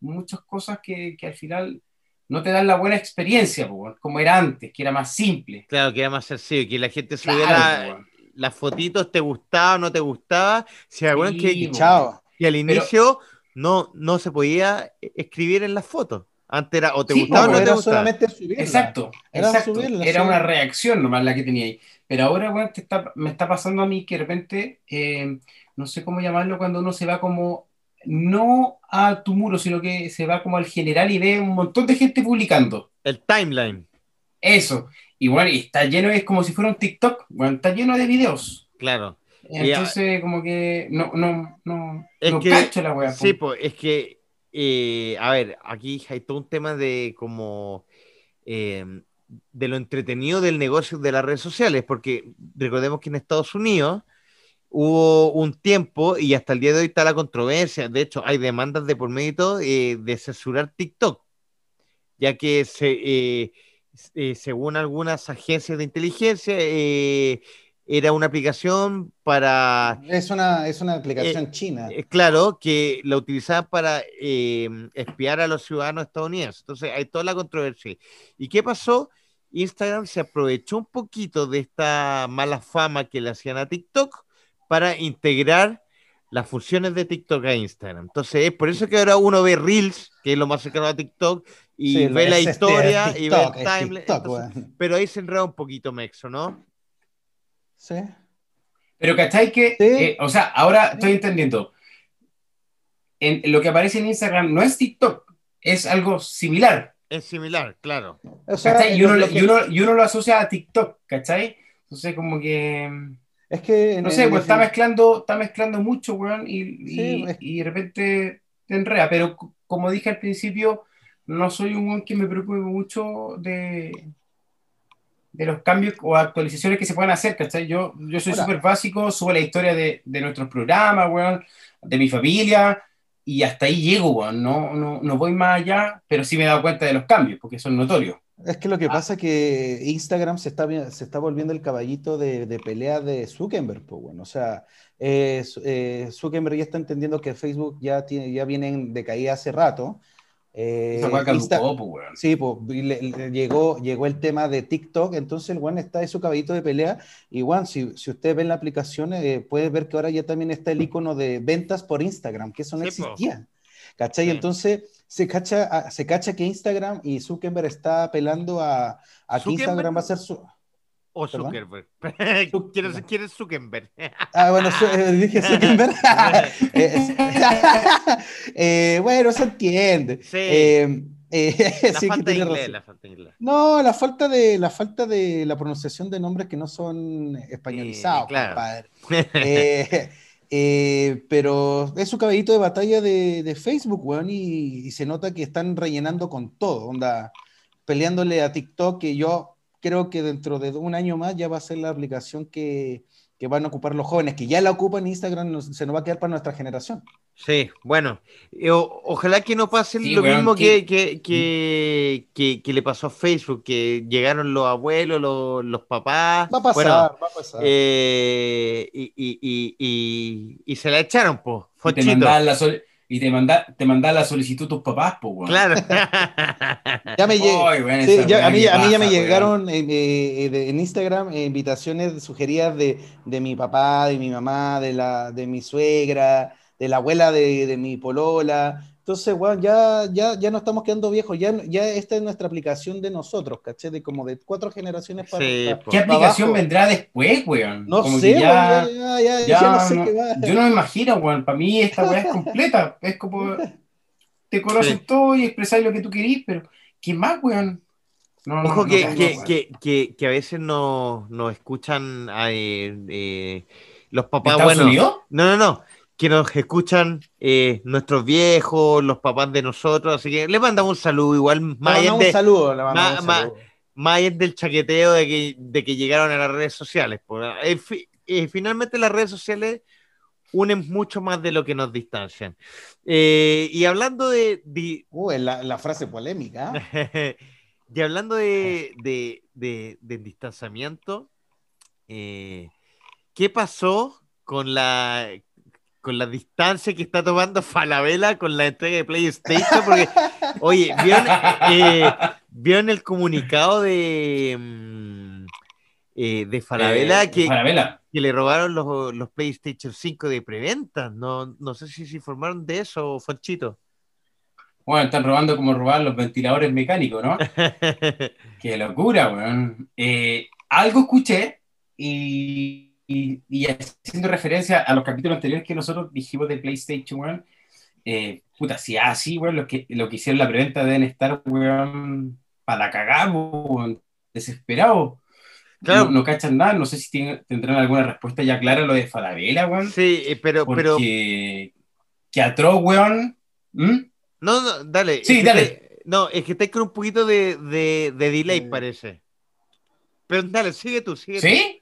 muchas cosas que, que, al final no te dan la buena experiencia, como era antes, que era más simple.
Claro, que era más sencillo, que la gente subiera las fotitos, te gustaba o no te gustaba. Si sí, que, chao. Y al inicio no, no se podía escribir en las fotos. Antes era o te gustaba o no, te gustaba.
solamente subirla. Exacto, era, exacto. era una reacción nomás la que tenía ahí. Pero ahora, bueno, está, me está pasando a mí que de repente, eh, no sé cómo llamarlo, cuando uno se va como, no a tu muro, sino que se va como al general y ve un montón de gente publicando.
El timeline.
Eso. Y bueno, y está lleno, es como si fuera un TikTok, bueno, está lleno de videos.
Claro.
Entonces, como que no, no, no,
es
no
que,
cacho la wea.
Sí, pues, es que, eh, a ver, aquí hay todo un tema de como eh, de lo entretenido del negocio de las redes sociales, porque recordemos que en Estados Unidos hubo un tiempo y hasta el día de hoy está la controversia, de hecho hay demandas de por medio eh, de censurar TikTok, ya que eh, según algunas agencias de inteligencia era una aplicación para...
Es una, es una aplicación china.
claro, que la utilizaban para espiar a los ciudadanos estadounidenses. Entonces hay toda la controversia. ¿Y qué pasó? Instagram se aprovechó un poquito de esta mala fama que le hacían a TikTok para integrar las funciones de TikTok a Instagram. Entonces, es por eso que ahora uno ve Reels, que es lo más cercano a TikTok, y ve la este, historia y ve el timeline. Pero ahí se enreda un poquito Mexo, ¿no?
Sí.
Pero ¿cachai que? Eh, o sea, ahora estoy entendiendo. En, lo que aparece en Instagram no es TikTok, es algo similar.
Es similar, claro.
y, uno, y uno lo asocia a TikTok, ¿cachai? Entonces, como que.
Es que.
No sé, pues está mezclando, está mezclando mucho, weón, y, y, de repente te enrea. Pero como dije al principio, no soy un weón que me preocupe mucho de, de los cambios o actualizaciones que se puedan hacer, ¿cachai? Yo, yo soy súper básico, subo la historia de, de nuestros programas, weón, de mi familia, y hasta ahí llego, weón. No, no, no voy más allá, pero sí me he dado cuenta de los cambios, porque son notorios.
Es que lo que ah. pasa es que Instagram se está, se está volviendo el caballito de, de pelea de Zuckerberg, pues bueno, o sea, eh, eh, Zuckerberg ya está entendiendo que Facebook ya, tiene, ya viene en decaída hace rato.
Eh, caducó, pues,
Sí, pues llegó, llegó el tema de TikTok, entonces el one está en su caballito de pelea. Y bueno, si, si ustedes ven la aplicación, eh, ver que ahora ya también está el icono de ventas por Instagram, que eso no existía. ¿Cachai? Entonces se cacha, se cacha que Instagram y Zuckerberg está apelando a, a que Instagram va a ser su...
O Zuckerberg. ¿Quieres, Zuckerberg?
Ah, bueno, eh, dije Zuckerberg. Eh, eh, bueno, se entiende.
Sí. la, falta inglés, la, falta inglés,
No, la falta de la falta de la pronunciación de nombres que no son españolizados, claro. pero es su caballito de batalla de, de Facebook, weón, y, y, se nota que están rellenando con todo, onda, peleándole a TikTok, que yo creo que dentro de un año más ya va a ser la aplicación que, que van a ocupar los jóvenes, que ya la ocupan Instagram, se nos va a quedar para nuestra generación.
Sí, bueno, ojalá que no pase lo mismo que, que, que, que, le pasó a Facebook, que llegaron los abuelos, los, los papás.
Va a pasar, va a pasar.
Eh, y, y, y, y, se la echaron, pues.
La y te manda, te manda la solicitud tus papás, pues, weón.
Claro.
ya me a mí, a mí ya me llegaron eh, eh, en Instagram eh, invitaciones sugeridas de, de, mi papá, de mi mamá, de, la, de mi suegra, de la abuela de, de mi polola. Entonces, weón, ya, ya, ya no estamos quedando viejos, ya, ya esta es nuestra aplicación de nosotros, ¿caché? De como de cuatro generaciones para,
¿Qué aplicación vendrá después, weón?
No sé, ya, ya, ya, no sé qué
va. Yo no me imagino, weón, para mí esta weá es completa, es como, te conocen todo y expresáis lo que tú querís, pero ¿qué más, weón?
No, Ojo que, que, que, que, que, a veces nos no escuchan eh, eh, los papás, bueno,
Unidos?
no, no, no, que nos escuchan eh, nuestros viejos, los papás de nosotros, así que le mandamos un saludo igual.
Más un saludo, le
más, más, más del chaqueteo de que, de que llegaron a las redes sociales. Eh, eh, finalmente las redes sociales unen mucho más de lo que nos distancian. y hablando de...
Uh, la, la, frase polémica.
y hablando de, de, de, de distanciamiento, ¿qué pasó con la con la distancia que está tomando Falabella con la entrega de PlayStation, porque, oye, ¿vieron, eh, el comunicado de, mm, eh, de Falabella,
eh,
que, que le robaron los, los, PlayStation 5 de preventa? No, no sé si se informaron de eso, Fonchito.
Bueno, están robando como robar los ventiladores mecánicos, ¿no? Qué locura, weón. algo escuché y y, haciendo referencia a los capítulos anteriores que nosotros dijimos de PlayStation, weón, eh, puta, si así, weón, lo que, lo que hicieron la preventa deben estar, weón, para cagar, weón, desesperados. no, no, cachan nada, no sé si tendrán alguna respuesta ya clara lo de Falabella, weón.
Sí, eh, pero...
Porque
pero...
que atroz, weón. ¿Mm?
No, no, dale.
Sí, dale.
no, es que estáis con un poquito de, de, de delay, parece. Pero dale, sigue tú, sigue
¿Sí?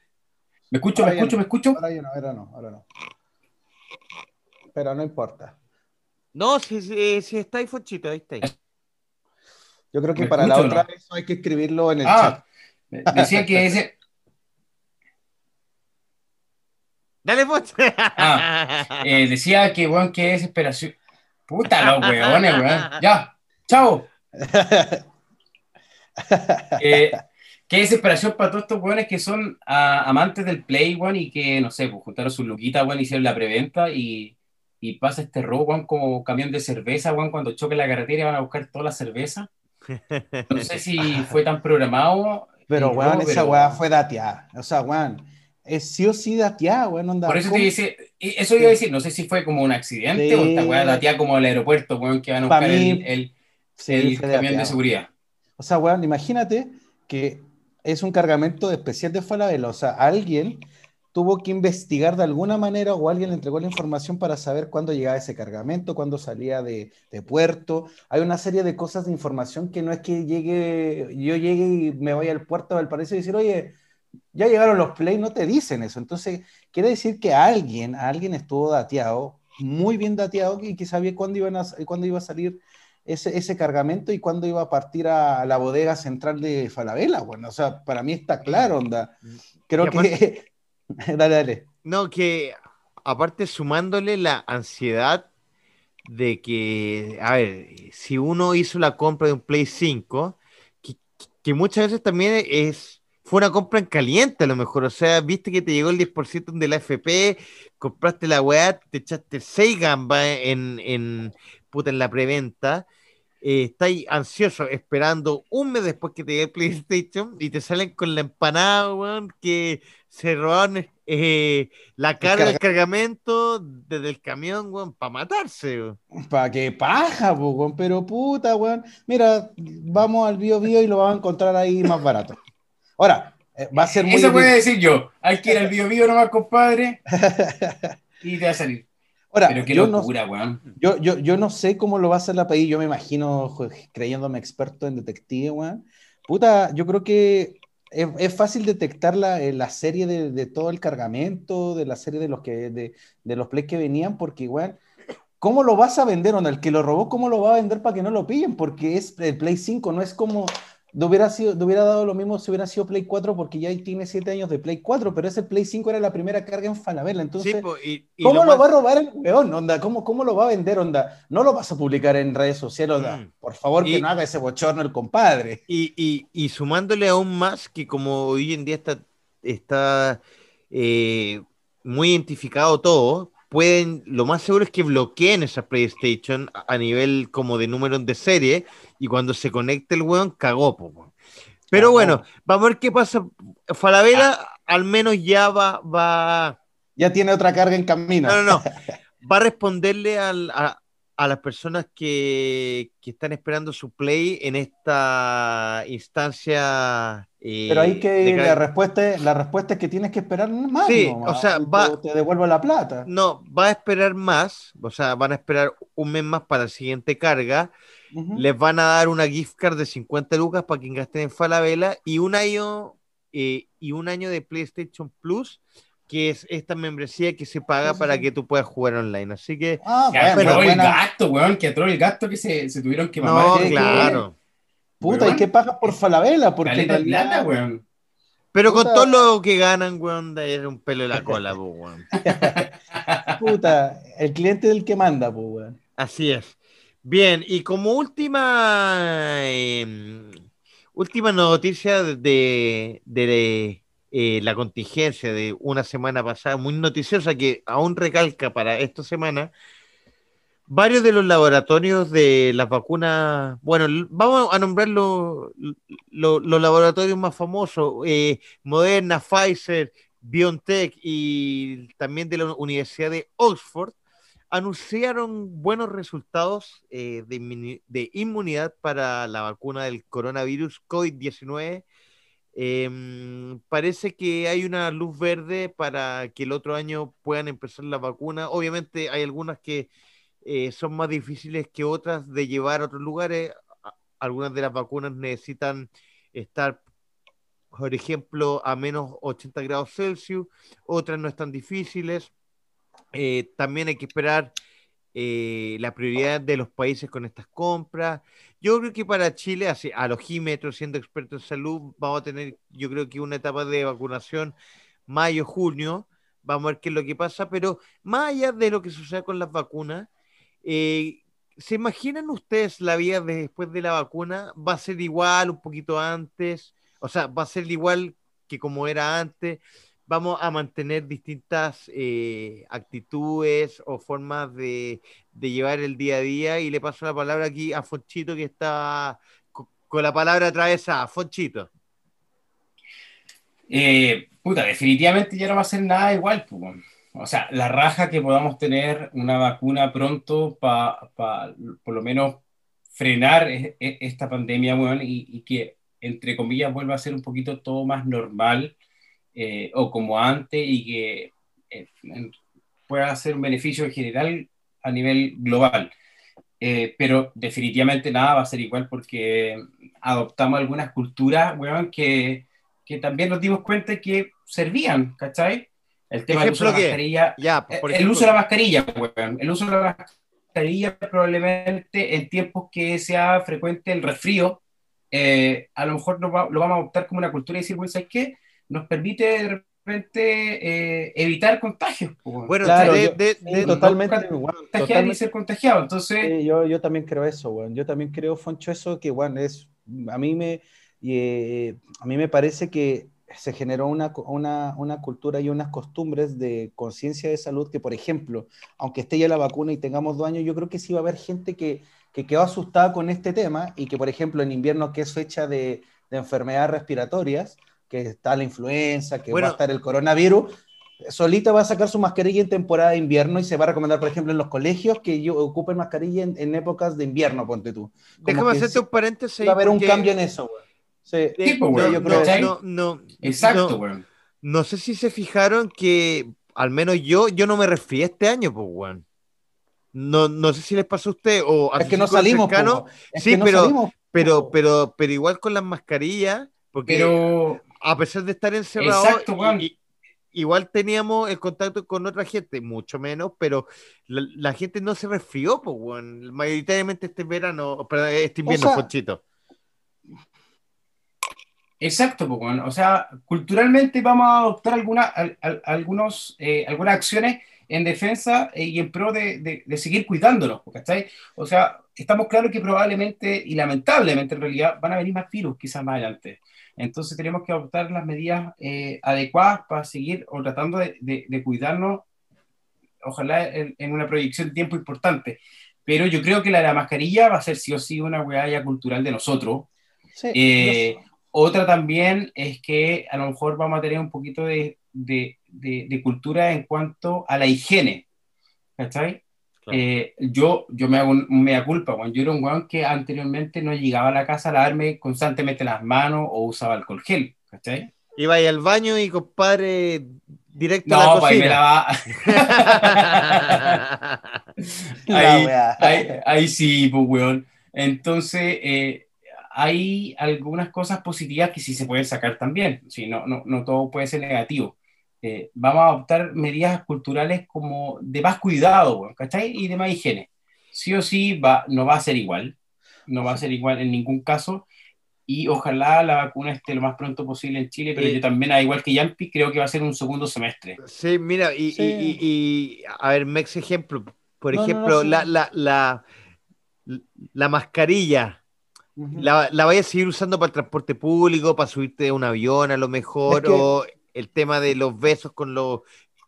¿Me escucho, me escucho, me escucho?
Ahora no, ahora no, ahora no. Pero no importa.
No, si, si, si está ahí, Fonchito, ahí está. Ahí.
Yo creo que para la otra no? eso hay que escribirlo en el ah,
chat. Decía que ese.
Dale, Fonch.
Ah, eh, decía que, weón, qué desesperación. Puta los weones, weón. Ya, chao. eh, qué desesperación para todos estos weones que son uh, amantes del Play, weón, y que, no sé, pues juntaron sus luquitas, weón, hicieron la preventa y, y pasa este robo, weón, como camión de cerveza, weón, cuando choque la carretera van a buscar toda la cerveza. No sé si fue tan programado.
Pero, weón, esa weá fue dateada. O sea, weón, es sí o sí dateada, weón. Onda,
Por eso te dice, eso iba a decir, no sé si fue como un accidente o esta weá dateada como el aeropuerto, weón, que van a buscar el, el, el camión de seguridad.
O sea, weón, imagínate que es un cargamento especial de Falabella. O sea, alguien tuvo que investigar de alguna manera o alguien le entregó la información para saber cuándo llegaba ese cargamento, cuándo salía de, puerto. Hay una serie de cosas de información que no es que llegue, yo llegue y me vaya al puerto del paraíso y decir, oye, ya llegaron los play, no te dicen eso. Entonces, quiere decir que alguien, alguien estuvo dateado, muy bien dateado, y que sabía cuándo, iban a, cuándo iba a salir ese, ese, cargamento y cuándo iba a partir a la bodega central de Falabella. Bueno, o sea, para mí está claro, onda. Creo que dale, dale.
No, que aparte sumándole la ansiedad de que, a ver, si uno hizo la compra de un Play 5, que, que muchas veces también es, fue una compra en caliente a lo mejor, o sea, viste que te llegó el 10% de la FP, compraste la weá, te echaste 6 gambas en, en, puta, en la preventa, eh, estáis ansioso esperando un mes después que te llegue el PlayStation y te salen con la empanada, weón, que se robaron eh, la carga del cargamento desde el camión, weón, para matarse, weón.
Para que paja, weón, pero puta, weón. Mira, vamos al Bio Bio y lo vamos a encontrar ahí más barato. Ahora, eh, va a ser muy.
Eso puede decir yo. Hay que ir al Bio Bio nomás, compadre. y te va a salir.
Ahora, pero qué yo locura, no, weón. Yo, yo, yo no sé cómo lo va a hacer la país. Yo me imagino creyéndome experto en detective, weón. Puta, yo creo que es, fácil detectar la, eh, la serie de, de, todo el cargamento, de la serie de los, que, de, de los plays que venían, porque igual, ¿cómo lo vas a vender? O el que lo robó, ¿cómo lo va a vender para que no lo pillen? Porque es el Play 5, no es como hubiera, sido, hubiera dado lo mismo si hubiera sido Play 4 porque ya tiene 7 años de Play 4, pero ese Play 5 era la primera carga en Falabella. Entonces, sí, y, y ¿cómo lo, más... va a robar el weón? Onda? ¿Cómo, ¿Cómo lo va a vender? Onda? No lo vas a publicar en redes sociales. Onda? Mm. Por favor, y, que no haga ese bochorno el compadre.
Y, y, sumándole aún más que como hoy en día está, está eh, muy identificado todo, pueden, lo más seguro es que bloqueen esa PlayStation a nivel como de número de serie y cuando se conecte el weón, cagó, po, Pero bueno, vamos a ver qué pasa. Falabella ah. al menos ya va, va.
Ya tiene otra carga en camino.
No, no, no. Va a responderle al, a, a, las personas que, que, están esperando su play en esta instancia.
Eh, Pero ahí que la respuesta, la respuesta es que tienes que esperar más.
Sí, o sea, va,
te devuelvo la plata.
No, va a esperar más, o sea, van a esperar un mes más para la siguiente carga les van a dar una gift card de 50 lucas para quien gasten en Falabella y un año eh, y un año de PlayStation Plus que es esta membresía que se paga para que tú puedas jugar online. Así que.
Ah, bueno, pero el gasto, weón, que atró el gasto que se, se tuvieron que mamar.
No, claro.
Puta, weón. ¿y qué pagas por Falabella? Porque
plata, weón.
Pero Puta. con todo lo que ganan, weón, de un pelo de la cola, weón.
Puta, el cliente del que manda, weón.
Así es. Bien, y como última, eh, última noticia de, de, de eh, la contingencia de una semana pasada, muy noticiosa que aún recalca para esta semana, varios de los laboratorios de las vacunas, bueno, vamos a nombrar los, los, laboratorios más famosos, eh, Moderna, Pfizer, BioNTech y también de la Universidad de Oxford, anunciaron buenos resultados eh, de, de, inmunidad para la vacuna del coronavirus COVID-19 Em, parece que hay una luz verde para que el otro año puedan empezar la vacuna. Obviamente hay algunas que eh, son más difíciles que otras de llevar a otros lugares. Algunas de las vacunas necesitan estar, por ejemplo, a menos 80 grados Celsius, otras no están difíciles. Eh, también hay que esperar eh, la prioridad de los países con estas compras. Yo creo que para Chile, a los siendo expertos en salud, vamos a tener, yo creo que una etapa de vacunación mayo, junio, vamos a ver qué es lo que pasa, pero más allá de lo que suceda con las vacunas, eh, ¿se imaginan ustedes la vida después de la vacuna? ¿Va a ser igual, un poquito antes? O sea, ¿va a ser igual que como era antes? Vamos a mantener distintas eh, actitudes o formas de, llevar el día a día. Y le paso la palabra aquí a Fonchito, que está con la palabra atravesada. Fonchito.
Eh, puta, definitivamente ya no va a ser nada igual. O sea, la raja que podamos tener una vacuna pronto para por lo menos frenar e, e, esta pandemia, y, y que, entre comillas, vuelva a ser un poquito todo más normal eh, o como antes y que eh, pueda ser un beneficio en general a nivel global. Eh, pero definitivamente nada va a ser igual porque adoptamos algunas culturas, que, que también nos dimos cuenta que servían, ¿cachai? El tema del uso de la mascarilla. Ya, el uso de la mascarilla, El uso de la mascarilla probablemente en tiempos que sea frecuente el resfrío, a lo mejor lo, vamos a adoptar como una cultura y decir, bueno, ¿sabes qué? Nos permite de repente eh, evitar contagios.
Bueno, claro, de, totalmente,
y ser contagiado. Entonces,
yo, yo también creo eso, bueno. yo también creo, Foncho, eso que bueno, es, a mí me, eh, a mí me parece que se generó una, una, una, cultura y unas costumbres de conciencia de salud que, por ejemplo, aunque esté ya la vacuna y tengamos dos años, yo creo que sí va a haber gente que, que quedó asustada con este tema y que, por ejemplo, en invierno, que es fecha de, de enfermedades respiratorias, que está la influenza, que va a estar el coronavirus, solita va a sacar su mascarilla en temporada de invierno y se va a recomendar, por ejemplo, en los colegios que ocupen mascarilla en, épocas de invierno, ponte tú.
Déjame hacerte un paréntesis.
Va a haber un cambio en eso, güey.
Sí, pues, yo creo
no, Exacto, güey. No, sé si se fijaron que, al menos yo, yo no me refiero este año, pues, güey. No, no sé si les pasó a usted o
a Es que no salimos,
Sí, pero, pero, pero, pero igual con las mascarillas, porque
pero
a pesar de estar encerrado, igual teníamos el contacto con otra gente, mucho menos, pero la, gente no se resfrió, pues, bueno, mayoritariamente este verano, perdón, este invierno, Fonchito.
Exacto, pues, bueno. o sea, culturalmente vamos a adoptar alguna, algunos, eh, algunas acciones en defensa eh, y en pro de, de, seguir cuidándonos, ¿cachai? O sea, estamos claros que probablemente y lamentablemente en realidad van a venir más virus quizás más adelante. Entonces tenemos que adoptar las medidas eh, adecuadas para seguir o tratando de, de, cuidarnos, ojalá en, una proyección de tiempo importante. Pero yo creo que la de la mascarilla va a ser sí o sí una huella cultural de nosotros. Eh, otra también es que a lo mejor vamos a tener un poquito de, de cultura en cuanto a la higiene. ¿Cachai? Eh, yo, yo me hago un, mea culpa, cuando yo era un weón que anteriormente no llegaba a la casa a lavarme constantemente las manos o usaba alcohol gel, ¿cachai?
Iba ahí al baño y compadre, directo a la cocina.
ahí, ahí, ahí, sí, pues weón. Entonces, eh, hay algunas cosas positivas que sí se pueden sacar también, sí, no, no, no todo puede ser negativo. Eh, vamos a adoptar medidas culturales como de más cuidado, ¿cachai? Y de más higiene. Sí o sí va, no va a ser igual, no va a ser igual en ningún caso. Y ojalá la vacuna esté lo más pronto posible en Chile, pero yo también, al igual que Yampi, creo que va a ser un segundo semestre.
Sí, mira, y, y, y, a ver, me ejemplo. Por ejemplo, la, la, la, la, mascarilla. La, la vayas a seguir usando para el transporte público, para subirte a un avión a lo mejor, o el tema de los besos con los,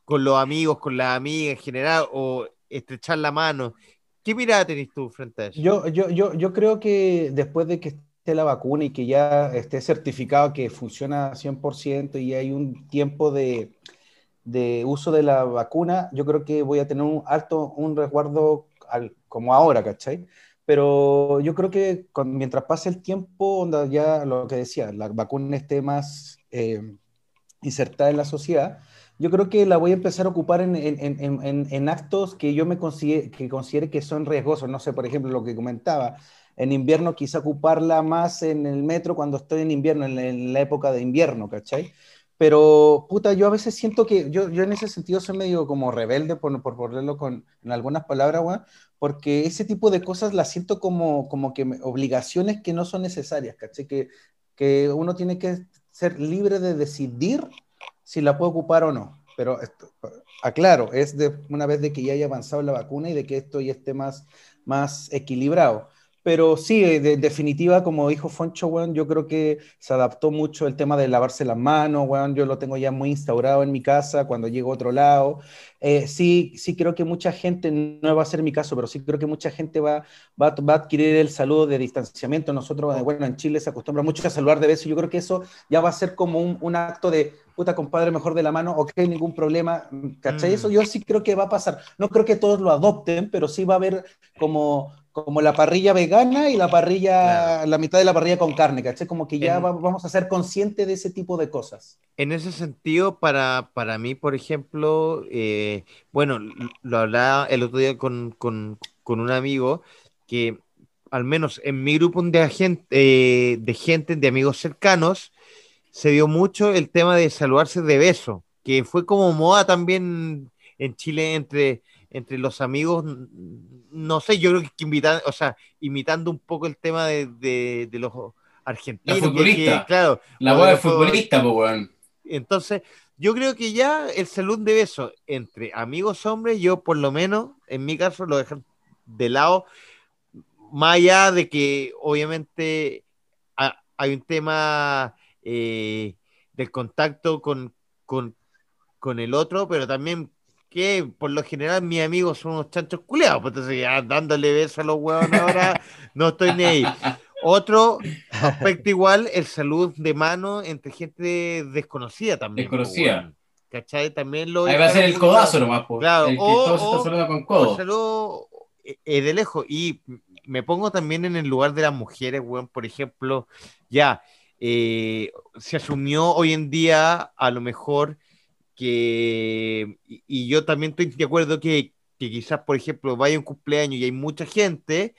con los amigos, con las amigas en general, o estrechar la mano. ¿Qué mirada tenés tú frente a eso?
Yo, yo, yo, yo creo que después de que esté la vacuna y que ya esté certificado que funciona 100% y hay un tiempo de, de uso de la vacuna, yo creo que voy a tener un alto, un resguardo al, como ahora, ¿cachai? pero yo creo que mientras pase el tiempo, ya lo que decía, la vacuna esté más eh, insertada en la sociedad, yo creo que la voy a empezar a ocupar en, en, en, actos que yo me considere que, considere que son riesgosos. No sé, por ejemplo, lo que comentaba, en invierno quizá ocuparla más en el metro cuando estoy en invierno, en, la época de invierno, ¿cachai? Pero, puta, yo a veces siento que yo, yo en ese sentido soy medio como rebelde, por, por ponerlo con, en algunas palabras, weón, porque ese tipo de cosas las siento como, como que obligaciones que no son necesarias, ¿cachai? Que, que uno tiene que ser libre de decidir si la puedo ocupar o no. Pero esto, aclaro, es de una vez de que ya haya avanzado la vacuna y de que esto ya esté más, más equilibrado. Pero sí, de, definitiva, como dijo Foncho, bueno, yo creo que se adaptó mucho el tema de lavarse las manos, bueno, yo lo tengo ya muy instaurado en mi casa cuando llego a otro lado. Eh, sí, sí creo que mucha gente, no va a ser mi caso, pero sí creo que mucha gente va, va, va a adquirir el saludo de distanciamiento. Nosotros, bueno, en Chile se acostumbra mucho a saludar de beso. Yo creo que eso ya va a ser como un, un acto de, puta compadre, mejor de la mano, ok, ningún problema, ¿cachai? Eso mm. yo sí creo que va a pasar. No creo que todos lo adopten, pero sí va a haber como como la parrilla vegana y la parrilla, la mitad de la parrilla con carne, ¿cachai? Como que ya vamos a ser conscientes de ese tipo de cosas.
En ese sentido, para, para mí, por ejemplo, eh, bueno, lo hablaba el otro día con, con, con, un amigo que, al menos en mi grupo de, gente, eh, de gente, de amigos cercanos, se dio mucho el tema de saludarse de beso, que fue como moda también en Chile entre entre los amigos, no sé, yo creo que invitan, o sea, imitando un poco el tema de, de, los argentinos.
La futbolista. claro. La boda de futbolista, pues, bueno.
Entonces, yo creo que ya el salud de beso entre amigos hombres, yo por lo menos, en mi caso, lo dejan de lado, más allá de que obviamente hay un tema eh, del contacto con, con, con el otro, pero también que por lo general mis amigos son unos chanchos culeados, pues entonces ya dándole besos a los huevos ahora, no estoy ni ahí. Otro aspecto igual, el salud de mano entre gente desconocida también.
Pues, desconocida.
¿Cachai? También lo...
Ahí va a ser el codazo nomás, pues. Claro, el que o, se está saludando con codo.
Saludo eh, eh, de lejos. Y me pongo también en el lugar de las mujeres, weón, por ejemplo, ya, eh, se asumió hoy en día a lo mejor que, y, yo también estoy de acuerdo que, que quizás, por ejemplo, vaya un cumpleaños y hay mucha gente,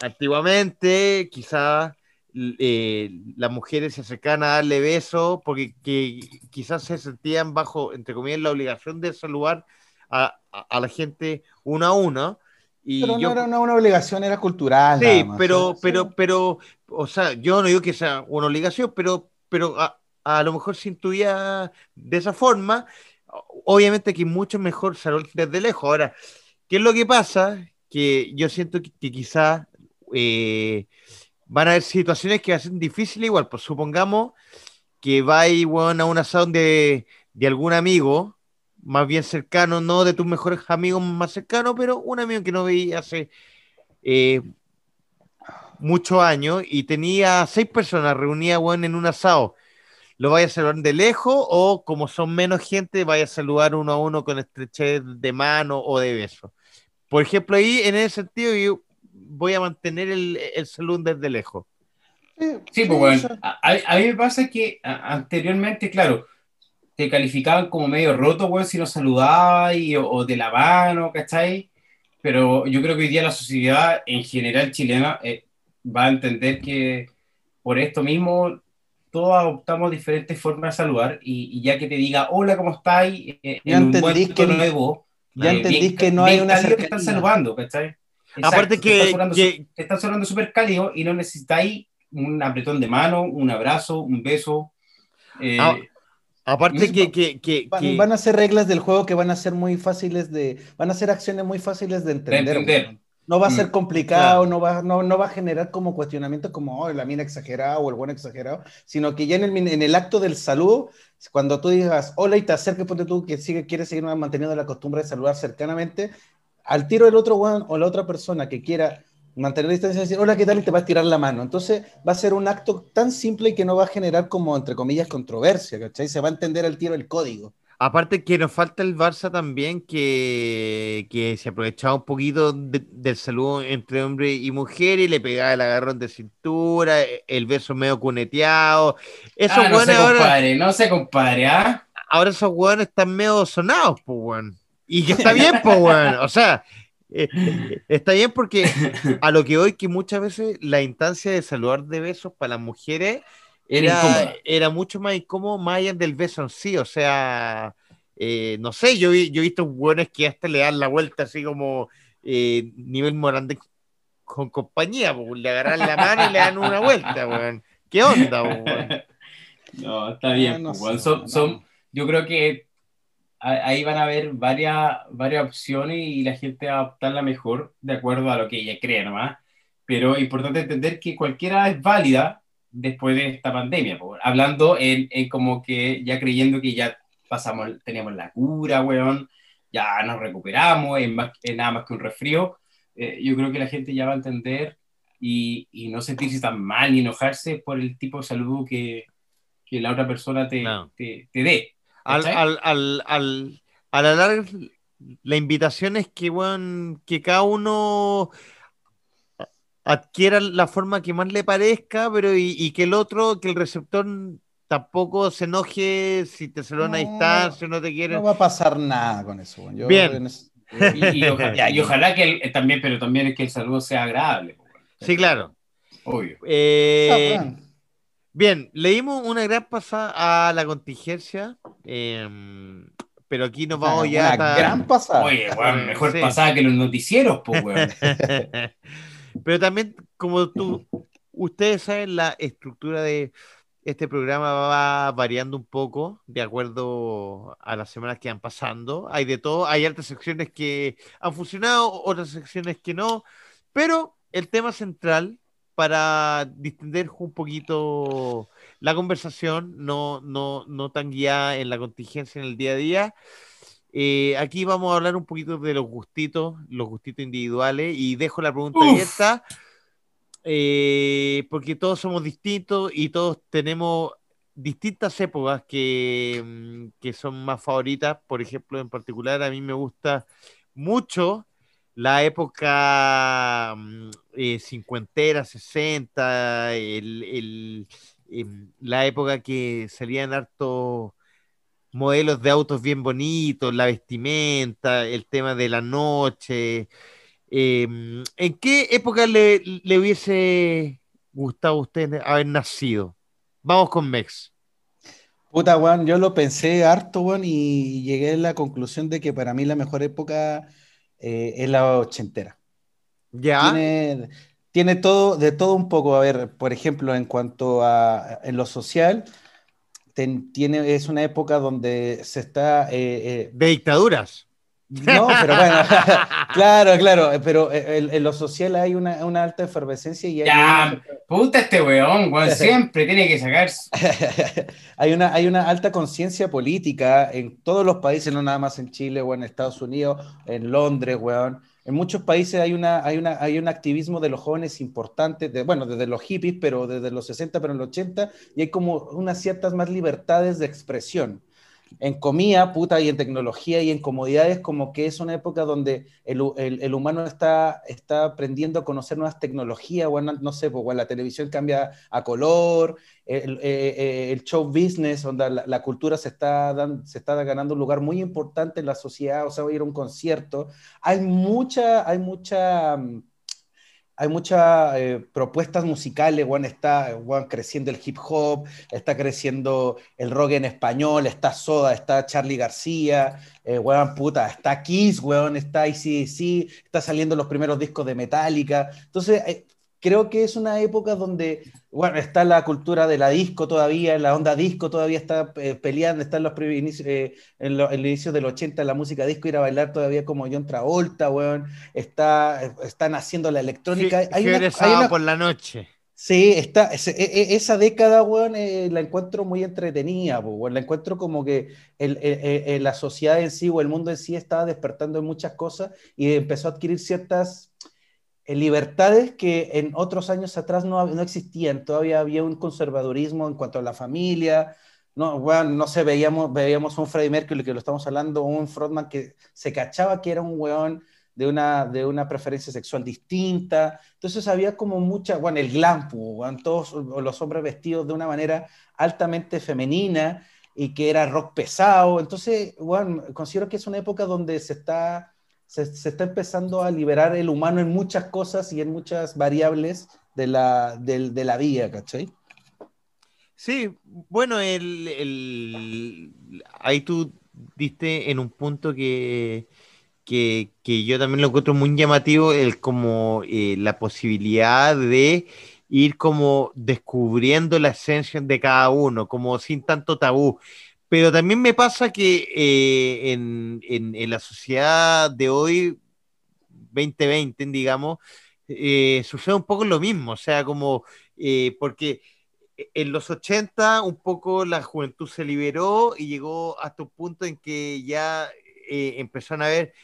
antiguamente quizás eh, las mujeres se acercaban a darle besos porque que, quizás se sentían bajo, entre comillas, la obligación de saludar a, a, la gente uno a uno.
Y pero no era una, una, obligación, era cultural.
Sí, pero, pero, pero, o sea, yo no digo que sea una obligación, pero, pero a lo mejor se intuía de esa forma, obviamente que mucho mejor salud desde lejos. Ahora, ¿qué es lo que pasa? Que yo siento que, quizás eh, van a haber situaciones que hacen difícil igual, pues supongamos que vais bueno, a un asado de, de algún amigo, más bien cercano, no de tus mejores amigos más cercanos, pero un amigo que no veía hace eh, muchos años y tenía seis personas reunidas bueno, en un asado lo vaya a saludar de lejos o como son menos gente, vaya a saludar uno a uno con estrechez de mano o de beso. Por ejemplo, ahí en ese sentido yo voy a mantener el, el saludo desde lejos.
Sí, pues bueno, a, mí me pasa que anteriormente, claro, te calificaban como medio roto, bueno, si no saludabas o, de la mano, ¿cachai? Pero yo creo que hoy día la sociedad en general chilena eh, va a entender que por esto mismo todos adoptamos diferentes formas de saludar y, ya que te diga hola, ¿cómo estáis?
Eh, ya entendí que nuevo, ya eh, entendí que no hay una
que están saludando, ¿cachai?
Aparte que,
te están saludando súper cálido y no necesitáis un apretón de mano, un abrazo, un beso.
Eh, ah, aparte que, que, que,
van, a ser reglas del juego que van a ser muy fáciles de, van a ser acciones muy fáciles de entender. No va a ser mm, complicado, no, va, no, no, va a generar como cuestionamiento como oh, la mina exagerada o el buen exagerado, sino que ya en el, en el acto del saludo, cuando tú digas hola y te acerques, ponte tú que sigue, quieres seguir manteniendo la costumbre de saludar cercanamente, al tiro del otro one o la otra persona que quiera mantener la distancia decir hola, ¿qué tal? y te va a tirar la mano. Entonces va a ser un acto tan simple y que no va a generar como, entre comillas, controversia, ¿cachai? Se va a entender al tiro el código.
Aparte que nos falta el Barça también, que, que se aprovechaba un poquito del saludo entre hombre y mujer y le pegaba el agarrón de cintura, el beso medio cuneteado.
Esos ah, no sé, compadre, no sé, compadre, ¿ah?
Ahora esos hueones están medio sonados, pues, weón. Y que está bien, pues, weón. O sea, eh, eh, está bien porque a lo que hoy que muchas veces la instancia de saludar de besos para las mujeres era, era mucho más incómodo más allá del beso en sí, o sea, eh, no sé, yo, yo he visto buenos que hasta le dan la vuelta así como eh, nivel Morandé con compañía, le agarran la mano y le dan una vuelta, weón. ¿Qué onda,
No, está bien, son, son, yo creo que ahí van a haber varias, varias opciones y la gente va a optar la mejor de acuerdo a lo que ella cree nomás. Pero es importante entender que cualquiera es válida después de esta pandemia, hablando en, en, como que ya creyendo que ya pasamos, teníamos la cura, weón, ya nos recuperamos, es, más, nada más que un resfrío, eh, yo creo que la gente ya va a entender y, y, no sentirse tan mal ni enojarse por el tipo de saludo que, que la otra persona te, te, te, dé.
Al, al, al, al, a la larga, la invitación es que, weón, que cada uno adquiera la forma que más le parezca, pero y, que el otro, que el receptor tampoco se enoje si te saludan a distancia, no te quiere.
No va a pasar nada con eso.
Bien.
Y, ojalá, que eh, también, pero también es que el saludo sea agradable.
Sí, claro.
Obvio.
Eh, bien, leímos una gran pasada a la contingencia. Em, pero aquí nos vamos ya.
Una gran pasada.
Oye, mejor pasada que los noticieros, pues, weón.
Pero también, como tú, ustedes saben, la estructura de este programa va variando un poco de acuerdo a las semanas que van pasando. Hay de todo, hay altas secciones que han funcionado, otras secciones que no, pero el tema central para distender un poquito la conversación, no, no, no tan guiada en la contingencia en el día a día, eh, aquí vamos a hablar un poquito de los gustitos, los gustitos individuales, y dejo la pregunta abierta, eh, porque todos somos distintos y todos tenemos distintas épocas que, mm, que, son más favoritas. Por ejemplo, en particular, a mí me gusta mucho la época mm, eh, cincuentera, sesenta, el, em, la época que salían harto modelos de autos bien bonitos, la vestimenta, el tema de la noche. Em, ¿En qué época le, hubiese gustado a usted haber nacido? Vamos con Mex.
Puta, Juan, yo lo pensé harto, Juan, y llegué a la conclusión de que para mí la mejor época eh, es la ochentera.
Ya.
Tiene, tiene, todo, de todo un poco. A ver, por ejemplo, en cuanto a en lo social, tiene, es una época donde se está... Eh,
eh, de dictaduras.
No, pero bueno, claro, claro, pero eh, en, lo social hay una, una alta efervescencia y hay
Ya, puta este weón, weón, siempre tiene que sacarse.
hay, una, hay una alta conciencia política en todos los países, no nada más en Chile o en Estados Unidos, en Londres, weón en muchos países hay, una, hay, una, hay un activismo de los jóvenes importante, de, bueno, desde los hippies, pero desde los 60, pero en los 80, y hay como unas ciertas más libertades de expresión en comida, puta, y en tecnología y en comodidades, como que es una época donde el, el, humano está, está aprendiendo a conocer nuevas tecnologías, bueno, no sé, pues la televisión cambia a color, el, eh, eh, el show business, donde la, cultura se está, se está ganando un lugar muy importante en la sociedad, o sea, voy a ir a un concierto, hay mucha, hay mucha mm, hay muchas eh, propuestas musicales, bueno, está creciendo el hip hop, está creciendo el rock en español, está Soda, está Charlie García, eh, puta, está Kiss, weón, está ICDC, está saliendo los primeros discos de Metallica. Entonces, eh, creo que es una época donde, bueno, está la cultura de la disco todavía, la onda disco todavía está eh, peleando, está en los inicios, eh, en, el inicio del 80 la música disco, ir a bailar todavía como John Travolta, weón, está, están haciendo la electrónica.
hay, una, por la noche.
Sí, está, e, e, esa década, weón, eh, la encuentro muy entretenida, weón, la encuentro como que el, la sociedad en sí o el mundo en sí estaba despertando en muchas cosas y empezó a adquirir ciertas libertades que en otros años atrás no, no existían. Todavía había un conservadurismo en cuanto a la familia, no, bueno, no sé, veíamos, veíamos un Freddie Mercury, que lo estamos hablando, un frontman que se cachaba que era un weón de una, de una preferencia sexual distinta. Entonces había como mucha, bueno, el glam, bueno, todos los hombres vestidos de una manera altamente femenina y que era rock pesado. Entonces, bueno, considero que es una época donde se está, se, está empezando a liberar el humano en muchas cosas y en muchas variables de la, de, la vida, ¿cachai?
Sí, bueno, el, ahí tú diste en un punto que, que, yo también lo encuentro muy llamativo, el como eh, la posibilidad de ir como descubriendo la esencia de cada uno, como sin tanto tabú. Pero también me pasa que eh, en, la sociedad de hoy, 2020, digamos, eh, sucede un poco lo mismo, o sea, como, porque en los 80 un poco la juventud se liberó y llegó hasta un punto en que ya eh, empezaron a ver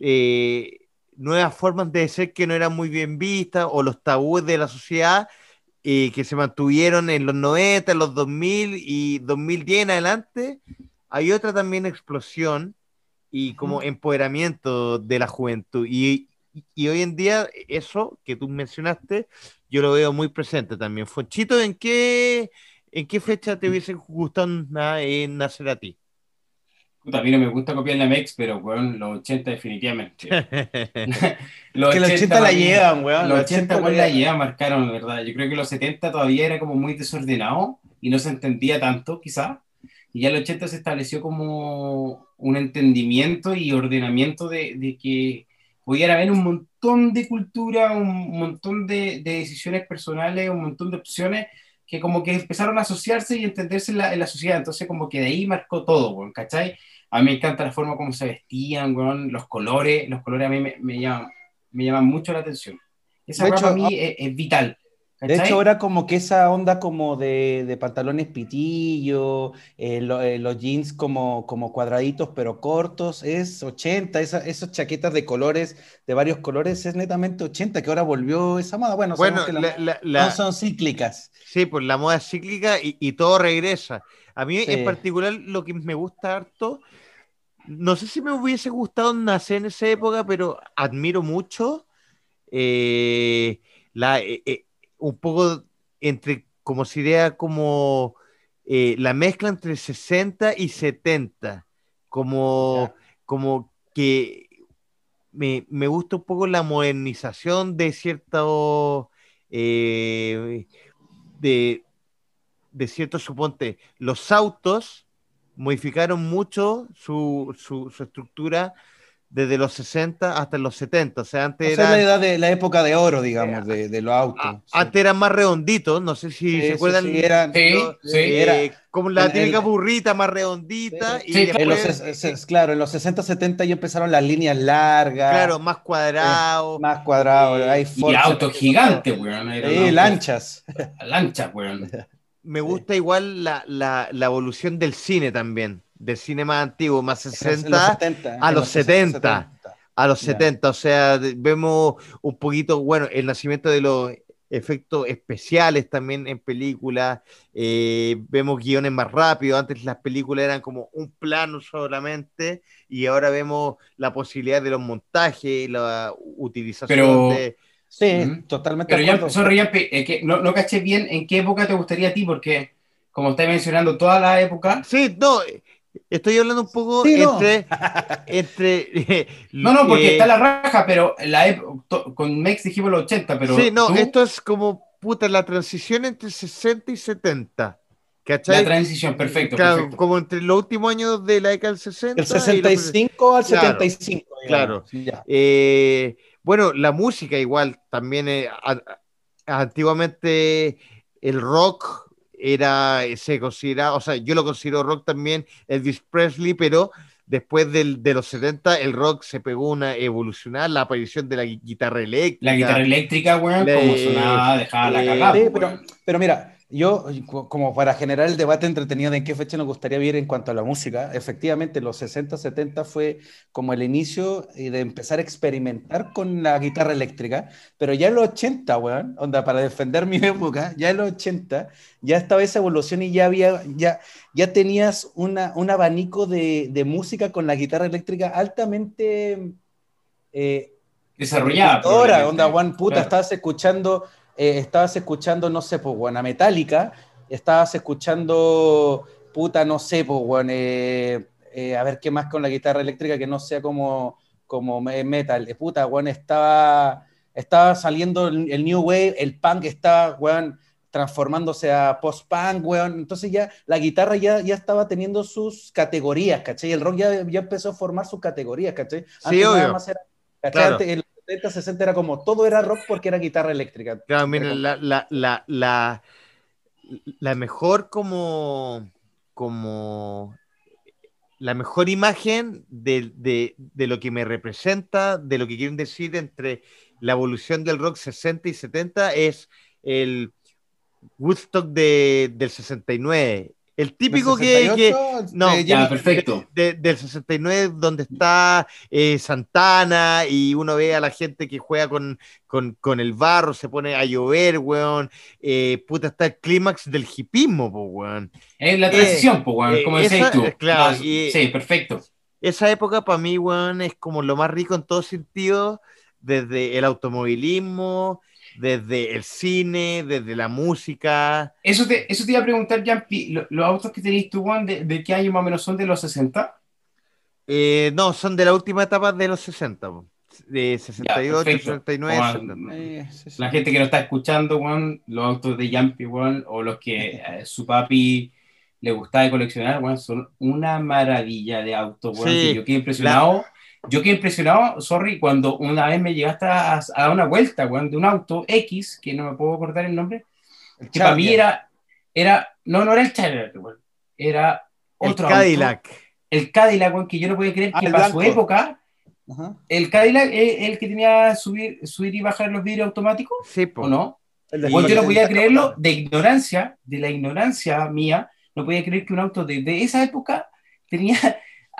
eh, nuevas formas de ser que no eran muy bien vistas o los tabúes de la sociedad eh, que se mantuvieron en los 90, en los 2000 y 2010 en adelante. Hay otra también explosión y como empoderamiento de la juventud. Y, y hoy en día eso que tú mencionaste yo lo veo muy presente también. Fonchito, ¿en qué, en qué fecha te hubiese gustado nacer a ti?
A mí no me gusta copiar la MEX, pero weón, los 80 definitivamente.
los que los 80 la llevan, weón.
Los 80, la llevan, marcaron, la verdad. Yo creo que los 70 todavía era como muy desordenado y no se entendía tanto, quizá. Y ya los 80 se estableció como un entendimiento y ordenamiento de, de que pudiera haber un montón de cultura, un montón de, decisiones personales, un montón de opciones que como que empezaron a asociarse y entenderse en la, sociedad. Entonces como que de ahí marcó todo, ¿cachai? A mí me encanta la forma como se vestían, los colores, los colores a mí me, me, llaman, me llaman mucho la atención. Esa para mí ah, es, vital.
De hecho, ahora como que esa onda como de, de pantalones pitillo, eh, eh, los jeans como, como cuadraditos pero cortos, es 80, esa, esas chaquetas de colores, de varios colores, es netamente 80, que ahora volvió esa moda. Bueno,
bueno
no son cíclicas.
Sí, pues la moda es cíclica y, todo regresa. A mí en particular lo que me gusta harto, no sé si me hubiese gustado nacer en esa época, pero admiro mucho eh, la un poco entre, como si idea como eh, la mezcla entre 60 y 70, como, como que me, gusta un poco la modernización de cierto, eh, de, de cierto, suponte, los autos modificaron mucho su, su, su estructura desde los 60 hasta los 70. O sea, antes era.
la edad de la época de oro, digamos, de, de los autos.
Antes eran más redonditos, no sé si se acuerdan.
Sí, eran, sí,
eh, como la típica burrita más redondita. y
después, claro, en los 60, 70 ya empezaron las líneas largas.
Claro, más cuadrados.
más cuadrados. hay
y autos gigantes, weón.
Sí, lanchas.
Lanchas, weón.
Me gusta igual la, la, la evolución del cine también del cine más antiguo, más 60, a los 70. A los 70, o sea, vemos un poquito, bueno, el nacimiento de los efectos especiales también en películas, eh, vemos guiones más rápidos, antes las películas eran como un plano solamente y ahora vemos la posibilidad de los montajes, la utilización de...
Sí, totalmente.
Pero ya, sorry, que no, no caché bien en qué época te gustaría a ti, porque como estás mencionando toda la época...
Sí, no, Estoy hablando un poco entre, entre.
no, no, porque está la raja, pero la con Mex dijimos los 80, pero.
Sí, no, esto es como puta la transición entre 60 y 70. ¿Cachai?
La transición, perfecto,
claro, Como entre los últimos años de la década del 60.
El 65 al 75.
Claro. Eh, bueno, la música igual también. Eh, antiguamente el rock era, se considera, o sea, yo lo considero rock también, Elvis Presley, pero después del, de los 70 el rock se pegó una evolucionar, la aparición de la guitarra eléctrica.
La guitarra eléctrica, weón, como sonaba, dejaba la cagada.
pero, pero, mira, Yo, como para generar el debate entretenido de en qué fecha nos gustaría vivir en cuanto a la música, efectivamente los 60, 70 fue como el inicio eh, de empezar a experimentar con la guitarra eléctrica, pero ya en los 80, weón, onda, para defender mi época, ya en los 80 ya estaba esa evolución y ya había, ya, ya tenías una, un abanico de, de música con la guitarra eléctrica altamente...
Eh, Desarrollada.
Ahora, onda, Juan, puta, estabas escuchando eh, estabas escuchando, no sé, pues, bueno, a Metallica, estabas escuchando, puta, no sé, pues, bueno, eh, eh, a ver qué más con la guitarra eléctrica que no sea como, como metal. puta, bueno, estaba, estaba saliendo el, New Wave, el punk estaba, bueno, transformándose a post-punk, weón. Entonces ya la guitarra ya, ya estaba teniendo sus categorías, ¿cachai? El rock ya, ya empezó a formar sus categorías, ¿cachai?
sí, obvio.
Claro. 70, 60 era como todo era rock porque era guitarra eléctrica.
Claro, mira, la, la, la, la, la mejor como, como la mejor imagen de, de, de, lo que me representa, de lo que quieren decir entre la evolución del rock 60 y 70 es el Woodstock de, del 69 el típico que,
No, ya, perfecto.
del 69, donde está eh, Santana y uno ve a la gente que juega con, con, el barro, se pone a llover, weón. Eh, puta, está el clímax del hipismo, weón.
Es la transición, pues, weón, como decís tú. Claro, sí, perfecto.
Esa época para mí, weón, es como lo más rico en todo sentido, desde el automovilismo desde el cine, desde la música.
Eso te, eso te iba a preguntar, Jampi, ¿los autos que tenéis tú, Juan, de, qué año más o menos son de los 60?
Eh, no, son de la última etapa de los 60, de 68, 69,
La gente que no está escuchando, Juan, los autos de Jampi, Juan, o los que eh, su papi le gustaba de coleccionar, Juan, son una maravilla de autos, Juan, yo quedé impresionado yo quedé impresionado, sorry, cuando una vez me llegaste a, dar una vuelta, weón, de un auto X, que no me puedo acordar el nombre, que para mí era, era, no, no era el Challenger, era otro
el Cadillac.
el Cadillac, weón, que yo no podía creer ah, que para su época, el Cadillac es el que tenía subir, subir y bajar los vidrios automáticos,
sí,
¿o no? yo no podía creerlo, de ignorancia, de la ignorancia mía, no podía creer que un auto de, de esa época tenía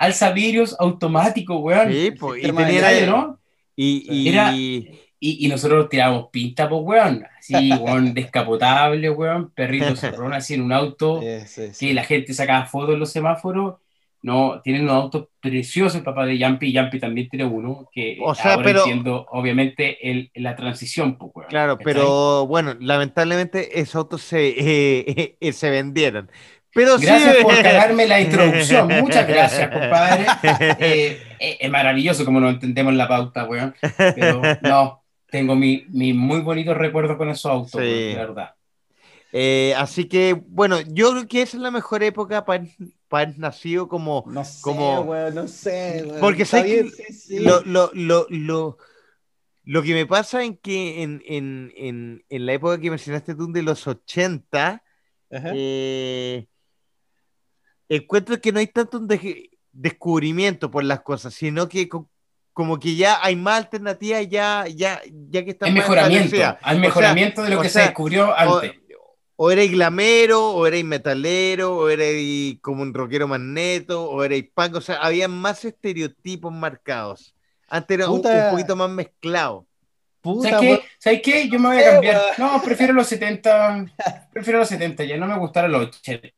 alza vidrios automático, weón.
Sí, pues, y tenía, ¿no?
Y, y, nosotros tirábamos pinta, pues, weón. Así, weón, descapotable, weón. Perrito cerrón así en un auto. Sí, la gente sacaba fotos en los semáforos. No, tienen unos autos preciosos, el papá de Yampi. Yampi también tiene uno, que o sea, ahora pero, entiendo, obviamente, el, la transición, pues, weón.
Claro, pero bueno, lamentablemente esos autos se, eh, se vendieron
gracias por cagarme la introducción. Muchas gracias, compadre. Eh, eh, es maravilloso como no entendemos la pauta, weón. Pero no, tengo mi, mi muy bonitos recuerdos con esos autos, la verdad.
Eh, así que, bueno, yo creo que esa es la mejor época para haber nacido como.
No sé,
como,
no sé.
Porque sé Lo, lo, lo, lo, lo, que me pasa en que en, en, en, en la época que mencionaste tú de los 80, eh, encuentro que no hay tanto un descubrimiento por las cosas, sino que como que ya hay más alternativas, ya, ya, ya que está
Hay mejoramiento, hay mejoramiento de lo que se descubrió antes.
O, erais glamero, o erais metalero, o erais como un rockero magneto, o erais punk, o sea, había más estereotipos marcados. Antes era un, poquito más mezclado.
¿Sabes, qué? ¿Sabes qué? Yo me voy a cambiar. No, prefiero los 70. Prefiero los 70, ya no me gustaron los 80.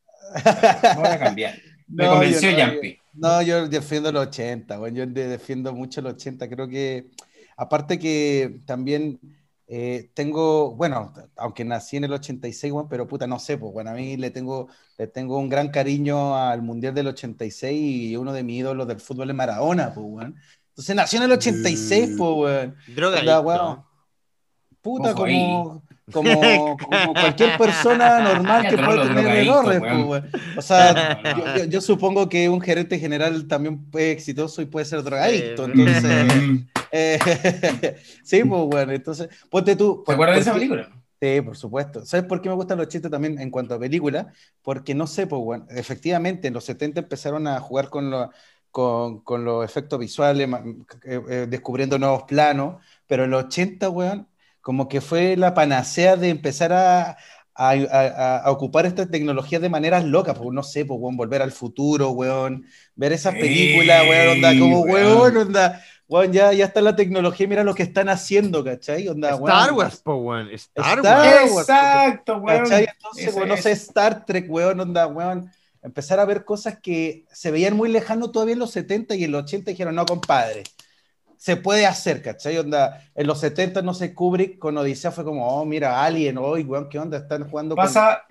Voy a cambiar. Me no, convenció
yo,
Yampi.
No, yo defiendo los 80, bueno, yo defiendo mucho los 80. Creo que, aparte que también eh, tengo, bueno, aunque nací en el 86, bueno, pero puta, no sé, pues bueno, a mí le tengo, le tengo un gran cariño al Mundial del 86 y uno de mis ídolos del fútbol es Maradona, pues, bueno. Entonces nació en el 86, pues, bueno.
Droga.
Puta, como, como, cualquier persona normal que puede tener errores. Pues, o sea, yo, supongo que un gerente general también es exitoso y puede ser drogadicto. Entonces, eh, sí, pues bueno, entonces, ponte tú.
¿Te acuerdas de esa película?
Sí, por supuesto. ¿Sabes por qué me gustan los chistes también en cuanto a película? Porque no sé, pues bueno, efectivamente en los 70 empezaron a jugar con, con, con los efectos visuales, eh, eh, descubriendo nuevos planos, pero en los 80, weón, como que fue la panacea de empezar a, a, ocupar esta tecnología de maneras locas, pues no sé, pues volver al futuro, weón, ver esas películas, weón, onda, como weón, onda, weón, ya, ya está la tecnología, mira lo que están haciendo, ¿cachai? Onda,
Star Wars, pues weón,
Star, Wars. Exacto, weón. ¿cachai? Entonces, weón, no sé, Star Trek, weón, onda, weón, empezar a ver cosas que se veían muy lejano todavía en los 70 y en los 80 dijeron, no, compadre, se puede hacer, ¿cachai? Onda, en los 70 no sé, Kubrick con Odisea fue como, oh, mira, Alien, hoy, weón, ¿qué onda? Están jugando
Pasa...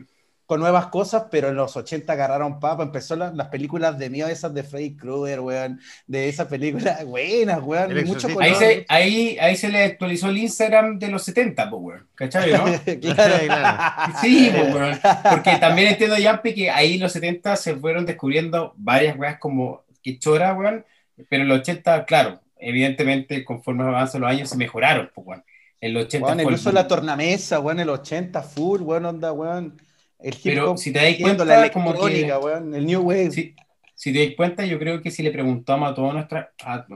con, nuevas cosas, pero en los 80 agarraron papa, empezó las películas de miedo, esas de Freddy Krueger, weón, de esas películas buenas, weón, mucho
ahí, se, ahí, ahí se le actualizó el Instagram de los 70, pues, weón, ¿cachai, no? claro, claro. Sí, pues, weón, porque también entiendo, Yampi, que ahí en los 70 se fueron descubriendo varias weas como que chora, weón, pero en los 80, claro, evidentemente, conforme avanzan los años, se mejoraron, pues, bueno. El 80
bueno, incluso la tornamesa, bueno, el 80 full, bueno, onda, weón.
El Pero si te das cuenta, la
electrónica, weón, el New Wave.
Si, si, te das cuenta, yo creo que si le preguntamos a todos nuestros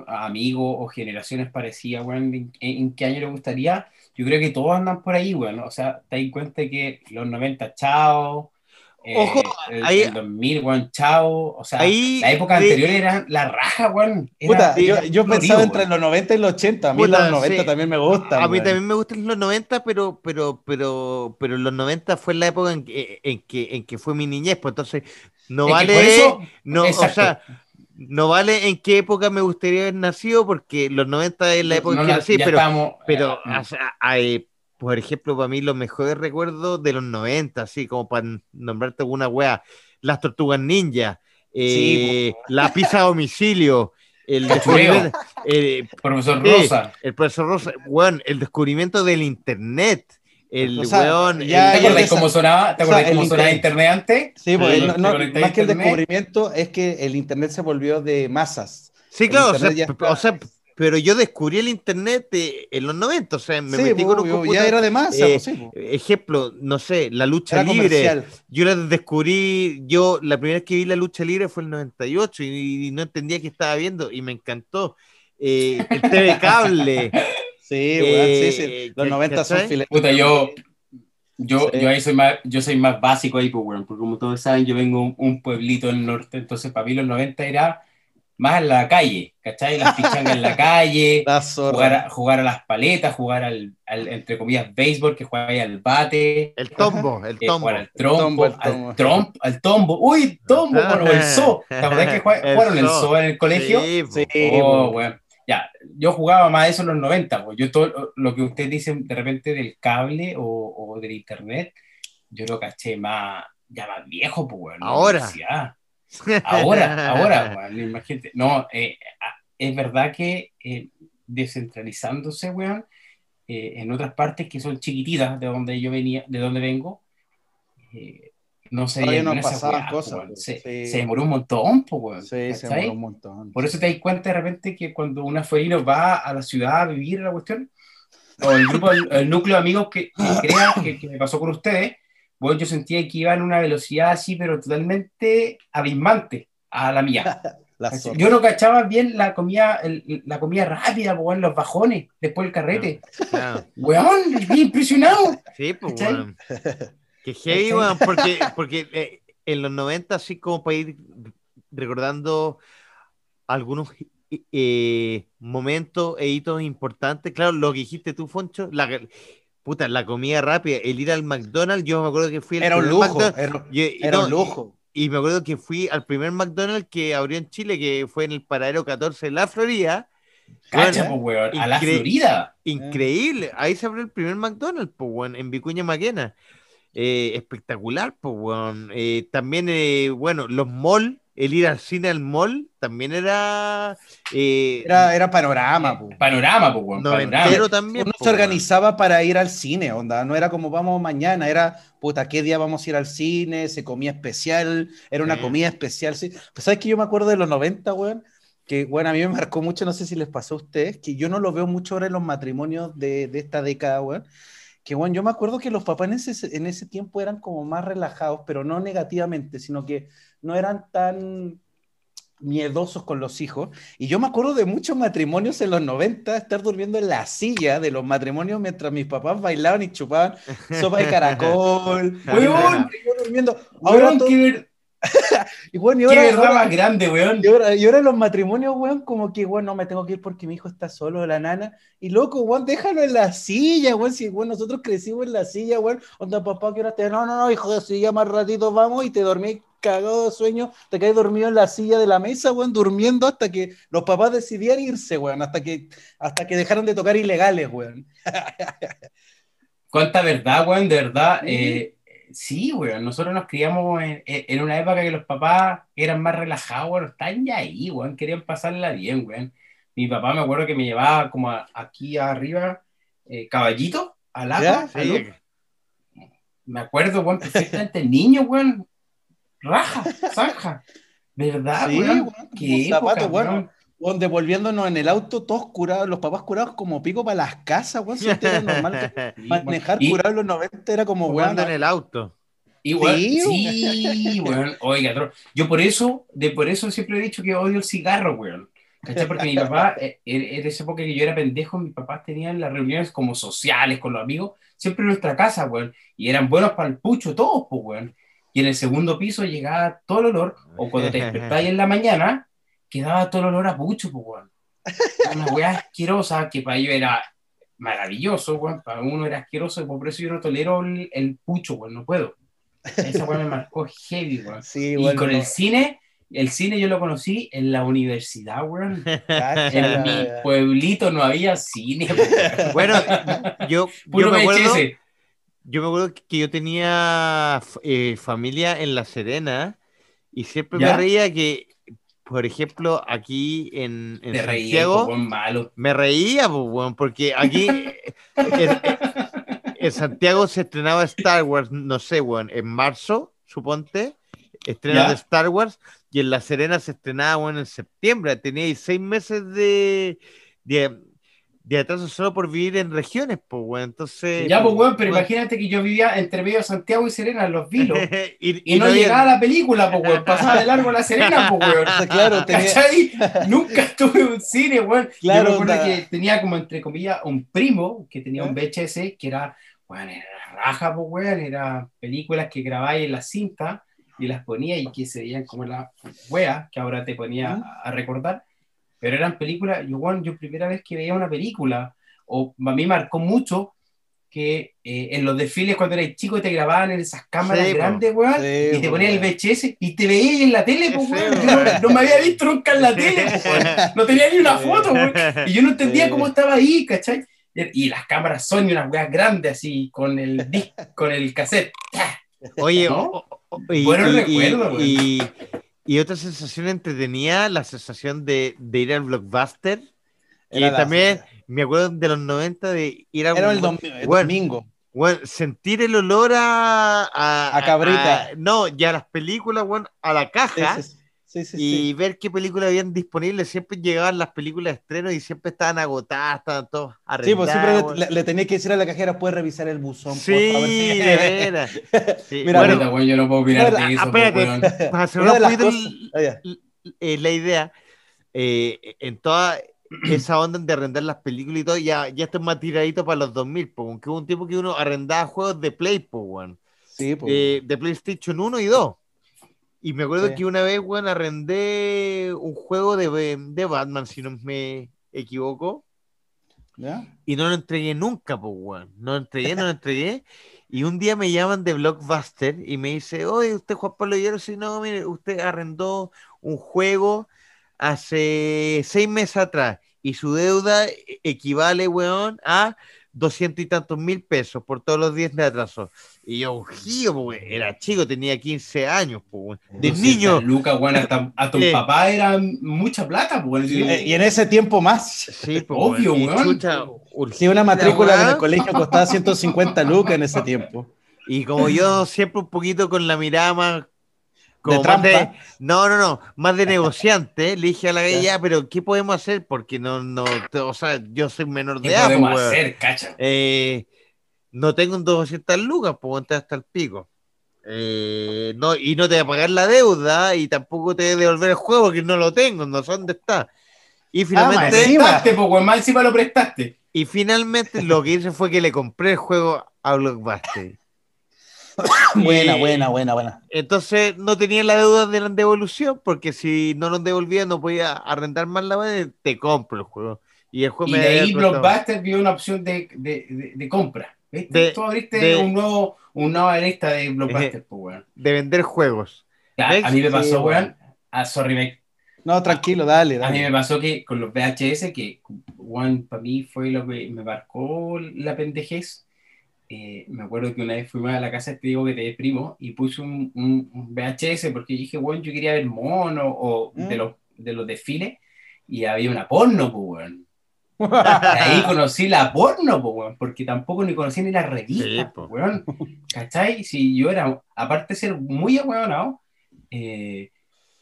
amigos o generaciones parecidas, weón, en, qué año le gustaría, yo creo que todos andan por ahí, weón. O sea, te das cuenta que los 90, chao, Ojo, eh, el, ahí, el 2000, weón, chao. O sea, la época anterior era la raja, weón.
Puta, yo, yo pensaba entre los 90 y los 80. A mí los 90 también me gustan.
A mí también me gustan los 90, pero, pero, pero, pero los 90 fue la época en que, en que, en que fue mi niñez, pues entonces no vale. Eso, no, o sea, no vale en qué época me gustaría haber nacido, porque los 90 es la época en que nací, pero, pero eh, o sea, hay, por ejemplo, para mí los mejores recuerdos de los 90, así como para nombrarte alguna wea, las tortugas ninja, eh, la pizza a domicilio, el,
profesor Rosa.
el profesor Rosa, bueno, el descubrimiento del internet. El weón.
¿Te acuerdas cómo sonaba, ¿te acuerdas cómo sonaba internet antes?
Sí, pues, más que el descubrimiento es que el internet se volvió de masas.
Sí, claro, o sea, pero yo descubrí el internet en los 90, o sea, me metí con un
computador. Ya era de masa,
eh, pues, ejemplo, no sé, la lucha libre. Yo la descubrí, yo la primera vez que vi la lucha libre fue el 98 y, no entendía qué estaba viendo y me encantó. Eh, el TV cable.
sí, sí, sí, eh, los 90 son filetes.
Puta, yo, yo, yo ahí soy más, yo soy más básico ahí, pues, bueno, porque como todos saben, yo vengo un, un pueblito del norte, entonces para mí los 90 era más en la calle, ¿cachai? Las pichangas en la calle, jugar a, jugar a, las paletas, jugar al, al, entre comillas, béisbol, que juega ahí al bate.
El tombo, el tombo.
Jugar al trompo, al trompo, al tombo. ¡Uy, tombo! Bueno, el zoo. ¿Te acordás que jugaron el zoo en el colegio? Sí, sí. Oh, bueno. Ya, yo jugaba más eso en los 90, pues. Yo todo lo que ustedes dicen de repente del cable o, o del internet, yo lo caché más, ya más viejo, pues, bueno.
Ahora.
Ahora, ahora, imagínate. No, eh, es verdad que eh, descentralizándose, weón, eh, en otras partes que son chiquititas de donde yo venía, de donde vengo, no se
no pasaban cosas.
Se, se, demoró un montón,
pues, Sí, se demoró un montón.
Por eso te das cuenta de repente que cuando una fuerino va a la ciudad a vivir la cuestión, o el grupo, el, núcleo de amigos que, que que, me pasó con ustedes, bueno, yo sentía que iba en una velocidad así, pero totalmente abismante a la mía. yo no cachaba bien la comida, la comida rápida, weón, los bajones, después el carrete. Claro. Weón, impresionado.
Sí, pues, weón. Qué heavy, weón, porque, porque eh, en los 90, así como para ir recordando algunos eh, momentos e hitos importantes, claro, lo que dijiste tú, Foncho, la, puta, la comida rápida, el ir al McDonald's, yo me acuerdo que fui
al Era un lujo, era, un lujo.
Y, me acuerdo que fui al primer McDonald's que abrió en Chile, que fue en el paradero 14 de la Florida.
Cacha, pues, a la Florida.
Increíble, ahí se abrió el primer McDonald's, pues, weón, en Vicuña Maquena. Eh, espectacular, pues, weón. Eh, también, eh, bueno, los malls el ir al cine al mall también era.
Eh, era, era, panorama,
po. Panorama,
Pero también.
Uno se organizaba para ir al cine, onda. No era como vamos mañana, era puta, ¿qué día vamos a ir al cine? Se comía especial, era una comida especial. ¿sí? Pues, ¿sabes que yo me acuerdo de los 90, weón? Que, bueno, a mí me marcó mucho, no sé si les pasó a ustedes, que yo no lo veo mucho ahora en los matrimonios de, de esta década, weón que bueno, yo me acuerdo que los papás en ese, en ese tiempo eran como más relajados, pero no negativamente, sino que no eran tan miedosos con los hijos. Y yo me acuerdo de muchos matrimonios en los 90 estar durmiendo en la silla de los matrimonios mientras mis papás bailaban y chupaban sopa de caracol. Weón, durmiendo. Ahora todo...
y bueno, y ahora, Qué verdad más grande, weón.
Y ahora, y ahora, los matrimonios, weón, como que, weón, no me tengo que ir porque mi hijo está solo, la nana. Y loco, weón, déjalo en la silla, weón. Si, weón, nosotros crecimos en la silla, weón. Onda, papá, que ahora te. No, no, no, hijo de silla, más ratito vamos y te dormí cagado de sueño, te caes dormido en la silla de la mesa, weón, durmiendo hasta que los papás decidían irse, weón, hasta que, hasta que dejaron de tocar ilegales, weón.
Cuánta verdad, weón, de verdad. Eh, sí, weón, nosotros nos criamos en, una época que los papás eran más relajados, weón, están ya ahí, weón, querían pasarla bien, weón. Mi papá me acuerdo que me llevaba como aquí arriba, eh, caballito, al agua, Me acuerdo, weón, perfectamente, niño, weón, raja, zanja. ¿Verdad, sí, weón?
Qué zapato, weón. Devolviéndonos en el auto, todos curados, los papás curados como pico para las casas, weón. Si era normal. manejar curado en los 90 era como, weón.
en el auto.
Igual, sí, sí weón. Oiga, yo por eso, de por eso siempre he dicho que odio el cigarro, weón. ¿Cachai? Porque mi papá, eh, en esa época que yo era pendejo, mis papás tenían las reuniones como sociales con los amigos, siempre en nuestra casa, weón. Y eran buenos para el pucho todos, pues, weón y en el segundo piso llegaba todo el olor, o cuando te despertabas en la mañana, quedaba todo el olor a pucho, pues, weón. Una weá asquerosa que para ellos era maravilloso, weón. Para uno era asqueroso, y por eso yo no tolero el, pucho, weón, no puedo. Esa weá me marcó heavy, weón. Sí, y con el cine, el cine yo lo conocí en la universidad, weón. en mi pueblito no había cine, weón.
Bueno, yo, Puro yo me acuerdo, yo me acuerdo que yo tenía eh, familia en La Serena y siempre me reía que, por ejemplo, aquí en, Santiago, me reía, porque aquí en, Santiago se estrenaba Star Wars, no sé, bueno, en marzo, suponte, estreno de Star Wars, y en La Serena se estrenaba bueno, en septiembre, tenía seis meses de, de de atraso solo por vivir en regiones, pues, weón. Entonces.
Ya, pues, weón, pero imagínate que yo vivía entre medio de Santiago y Serena, en los vilos. y, no, llegaba la película, pues, weón. Pasaba de largo la Serena, pues, weón. claro, tenía... Nunca estuve en un cine, weón. Claro, yo me acuerdo que tenía como, entre comillas, un primo que tenía un VHS que era, weón, era raja, pues, weón. Era películas que grabáis en la cinta y las ponía y que se veían como la wea que ahora te ponía a recordar pero eran películas, yo, bueno, yo primera vez que veía una película, o a mí marcó mucho que eh, en los desfiles cuando eras chico te grababan en esas cámaras grandes, weón, y te ponían el VHS y te veías en la tele, pues, weón. no, me había visto nunca en la tele, weón. no tenía ni una foto, weón. Y yo no entendía cómo estaba ahí, ¿cachai? Y las cámaras son unas weas grandes así, con el con el cassette.
Oye, bueno recuerdo, y, y otra sensación entretenida, la sensación de, de ir al blockbuster. Y también me acuerdo de los 90 de ir
a Era el, domingo.
Bueno, sentir el olor a.
A, cabrita.
no, ya las películas, bueno, a la caja y ver qué películas habían disponibles. Siempre llegaban las películas de estreno y siempre estaban agotadas, estaban todos
Sí, pues siempre le, tenía que decir a la cajera, puedes revisar el buzón.
Sí, de veras.
Mira, bueno, yo no puedo mirar de eso.
Espérate, para hacer un poquito eh, la idea, eh, en toda esa onda de arrendar las películas y todo, ya, ya estoy más tiradito para los 2000, porque hubo un tiempo que uno arrendaba juegos de Play, pues, Sí, pues. Eh, de PlayStation 1 y 2. Y me acuerdo que una vez, weón, arrendé un juego de, de Batman, si no me equivoco. Y no lo entregué nunca, pues, weón. No lo entregué, no lo entregué. Y un día me llaman de Blockbuster y me dice, oye, usted Juan Pablo Hierro, si no, mire, usted arrendó un juego hace seis meses atrás y su deuda equivale, weón, a doscientos y tantos mil pesos por todos los días de atraso. Y yo, jío, era chico, tenía 15 años, pues, de niño.
Lucas, bueno, hasta, hasta tu papá era mucha plata, pues.
Y en ese tiempo más.
Sí, pues, obvio, weón.
Sí, una matrícula en el colegio costaba 150 lucas en ese tiempo.
Y como yo siempre un poquito con la mirada más como de no, no, no, más de negociante, le dije a la galla, pero ¿qué podemos hacer? Porque no, no, o sea, yo soy menor de
edad. ¿Qué podemos hacer, cacha?
Eh, no tengo un 200 lucas, puedo entrar hasta el pico. Eh, no, y no te va a pagar la deuda y tampoco te va a devolver el juego que no lo tengo, no sé dónde está. Y
Ah,
finalmente,
prestaste, weón, más encima lo prestaste.
y finalmente lo que hice fue que le compré el juego a Blockbuster.
Buena, buena, buena, buena.
Entonces no tenía la deuda de la devolución porque si no nos devolvía no podía arrendar más la web, te compro el juego. Y el juego
Y
me
de ahí Blockbuster vio una opción de, de, de, de compra. ¿viste?
De-
Tú abriste
de-
un nuevo, una nueva lista de Blockbuster, po, weón.
de vender juegos.
A mí me pasó,
weón.
weón. Ah, sorry.
No, tranquilo, dale,
A mí me
dale.
pasó que con los VHS, que weón, para mí fue lo que me marcó la pendejez. Eh, me acuerdo que una vez fuimos a la casa de este Diego que te primo y puse un, un- un VHS porque dije, weón, yo quería ver mono o de,
Mm.
los, de los desfiles y había una porno, pues, weón. Ahí conocí la porno, po, weón, porque tampoco ni conocí ni la
Sí,
revista,
po.
po, weón. ¿Cachai? Si yo era, aparte de ser muy ahueonado, eh,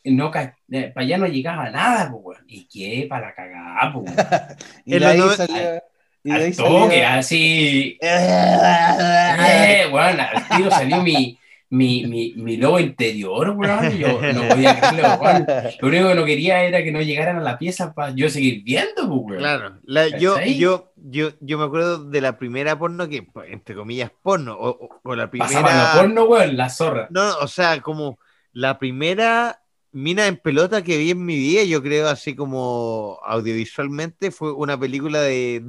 no, para allá no llegaba nada, po, weón. ¿Y qué? Para la cagada, po, weón.
Y
En
ahí
los nove-
salía. Y de ahí
toque, así. Eh, weón, al tiro salió mi, mi, mi, mi lobo interior, weón. y Yo no podía creerlo, weón. Lo único que no quería era que no llegaran a la pieza para yo seguir viendo, po, weón.
Claro, la- yo, yo, yo, yo me acuerdo de la primera porno que, pues, entre comillas, porno, o, o- o la primera...
La porno, weón, la zorra.
No, o sea, como la primera mina en pelota que vi en mi vida, yo creo, así como audiovisualmente, fue una película de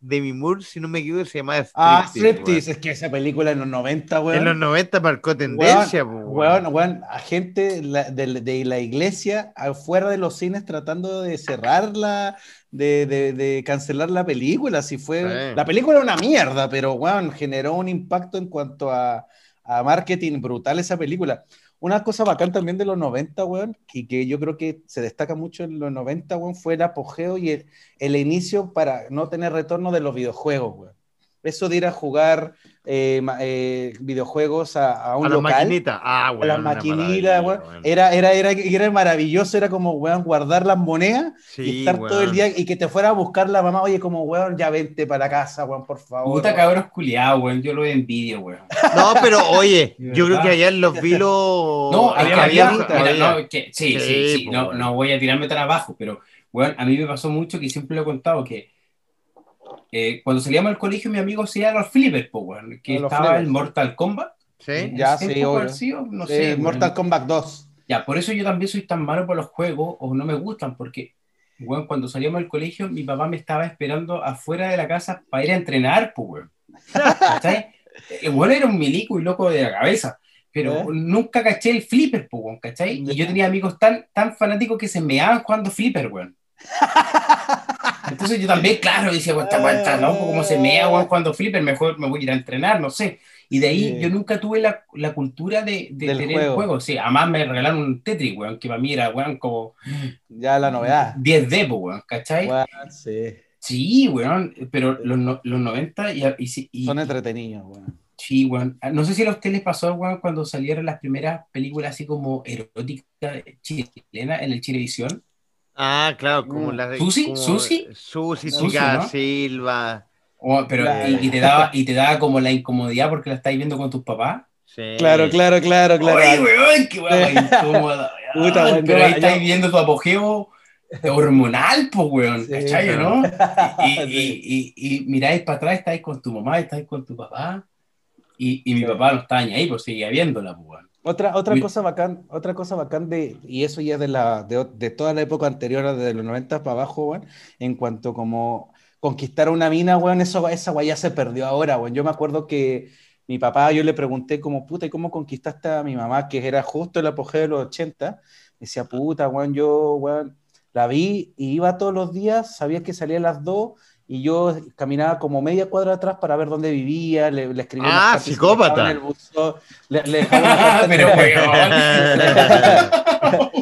Demi Moore, si no me equivoco, se llama
Ah,
Striptease,
Striptease, es que esa película en los 90,
weón. En los 90 marcó tendencia,
Weón, weón, a gente de, de la iglesia afuera de los cines tratando de cerrarla, de, de- de cancelar la película. Si fue,
Sí.
La película era una mierda, pero weón, generó un impacto en cuanto a, a marketing brutal esa película. Una cosa bacán también de los 90, weón, y que yo creo que se destaca mucho en los 90, weón, fue el apogeo y el, el inicio para no tener retorno de los videojuegos, weón. Eso de ir a jugar eh, eh, videojuegos a, a un
A la
local.
maquinita. Ah,
a
weón.
la maquinita, weón. Era, era, era, era maravilloso, era como, weón, guardar las monedas y estar todo el día y que te fuera a buscar la mamá, oye, como, weón, ya vente para la casa, weón, por favor.
Puta cabros culiados, weón. Yo lo envidio, weón.
No, pero oye, yo creo que allá en los vilos.
No,
había
había, había,
maquinita,
mira,
había-
no, que- sí,
Sí,
sí, sí,
po,
no, no voy a tirarme tan abajo, pero, weón, a mí me pasó mucho que siempre lo he contado que eh, cuando salíamos al colegio mi amigo hacía los flippers, po, weón, que
A los
estaba
flippers.
el Mortal Kombat.
Sí.
Ya,
¿En
sí?
No
Eh,
sé.
Mortal Kombat 2.
Ya, por eso yo también soy tan malo por los juegos o no me gustan, porque, weón, cuando salíamos del colegio, mi papá me estaba esperando afuera de la casa para ir a entrenar, pues. El weón era un milico y loco de la cabeza, pero
¿Eh?
nunca caché el flipper, pues, ¿cachai? Y yo tenía amigos tan, tan fanáticos que se meaban jugando flipper, weón. Entonces yo también, claro, decía, weón está loco, cómo se mea, weón, cuando flipper, mejor me voy a ir a entrenar, no sé. Y de ahí
Sí.
yo nunca tuve la, la cultura de, de tener
juego.
juegos. Sí, además me regalaron un Tetris, weón, que para mí era, weón, como
Ya la novedad.
10D, pues, weón, ¿cachai?
Weón, sí.
Sí, weón, pero los, no- los 90 y, y, y-
Son entretenidos, weón.
sí, weón. No sé si a usted les pasó, weón, cuando salieron las primeras películas así como eróticas chilenas en el Chilevisión.
Ah, claro, como
Mm.
la de.
¿Susi?
como-
¿Susi?
Susi,
Susi,
Chica
¿no?
Silva.
O- pero,
Claro.
y, y te daba, y te daba como la incomodidad porque la estáis viendo con tus papás.
Sí.
Claro, claro, claro, claro.
Oye, weón, qué weón, incómoda.
Puta,
pero ahí
yo-
estáis viendo tu apogeo hormonal, pues, weón,
Sí,
¿cachai, no? Y,
Sí.
y, y, y miráis para atrás, estáis con tu mamá, estáis con tu papá, y, y mi
Sí.
papá no estaba ni ahí, pues seguía viéndola, pues, weón.
Otra, otra
Uy.
cosa bacán, otra cosa bacán de, y eso ya de la, de, de toda la época anterior, de los 90 para abajo, weón, en cuanto como conquistar una mina, weón, eso, esa weá ya se perdió ahora, weón. Yo me acuerdo que mi papá, yo le pregunté como, puta, ¿y cómo conquistaste a mi mamá? Que era justo el apogeo de los 80. Me decía, puta, weón, yo, weón, la vi y iba todos los días, sabía que salía a las 2 y yo caminaba como media cuadra atrás para ver dónde vivía, le, le escribía
Ah,
cartas le en el buzón, le, le dejaba una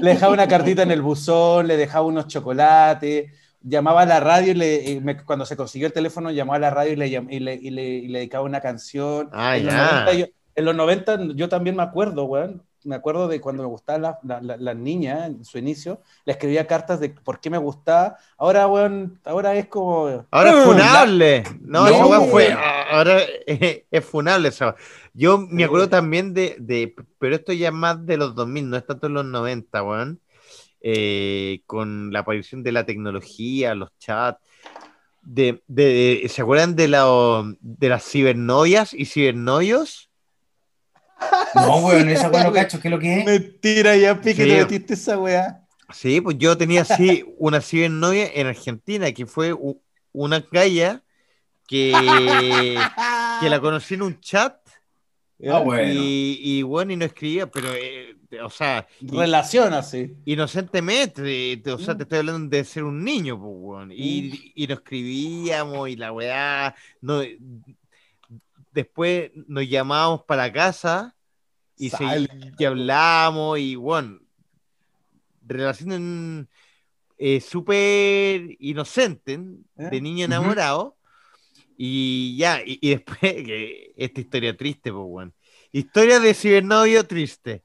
le dejaba cartita en el buzón, le dejaba unos chocolates, llamaba a la radio y, le, y me- cuando se consiguió el teléfono llamaba a la radio y le, y le, y le- y dedicaba una canción.
Ah,
en, los
ya.
90 yo, en los 90 yo también me acuerdo, weón. Me acuerdo de cuando me gustaban las la, la- las niñas en su inicio, le escribía cartas de por qué me gustaba. Ahora, weón, ahora es como...
Ahora es
¡Ah!
funable. No,
No,
esa fue. ah, ahora es, funable. Yo me acuerdo también de, de, pero esto ya más de los 2000, no es tanto en los 90, weón. Eh, con la aparición de la tecnología, los chats. De, de, ¿Se acuerdan de, la, de las cibernovias y cibernovios?
No, weón, esa weá no cacho, ¿qué es lo que es?
Mentira, ya pique, te metiste esa weá.
Sí, pues yo tenía así una cibernovia en Argentina, que fue una galla que, que la conocí en un chat.
Ah, bueno.
Y, bueno, y no escribía, pero, eh, o sea.
Relación así.
Inocentemente, o sea, te estoy hablando de ser un niño, pues, y, y nos escribíamos y la weá. No, después nos llamábamos para casa y, se, y hablamos y bueno, relación eh, súper inocente, de ¿Eh? niño enamorado. Y ya, y, después, esta historia triste, pues, bueno. Historia de cibernovio triste.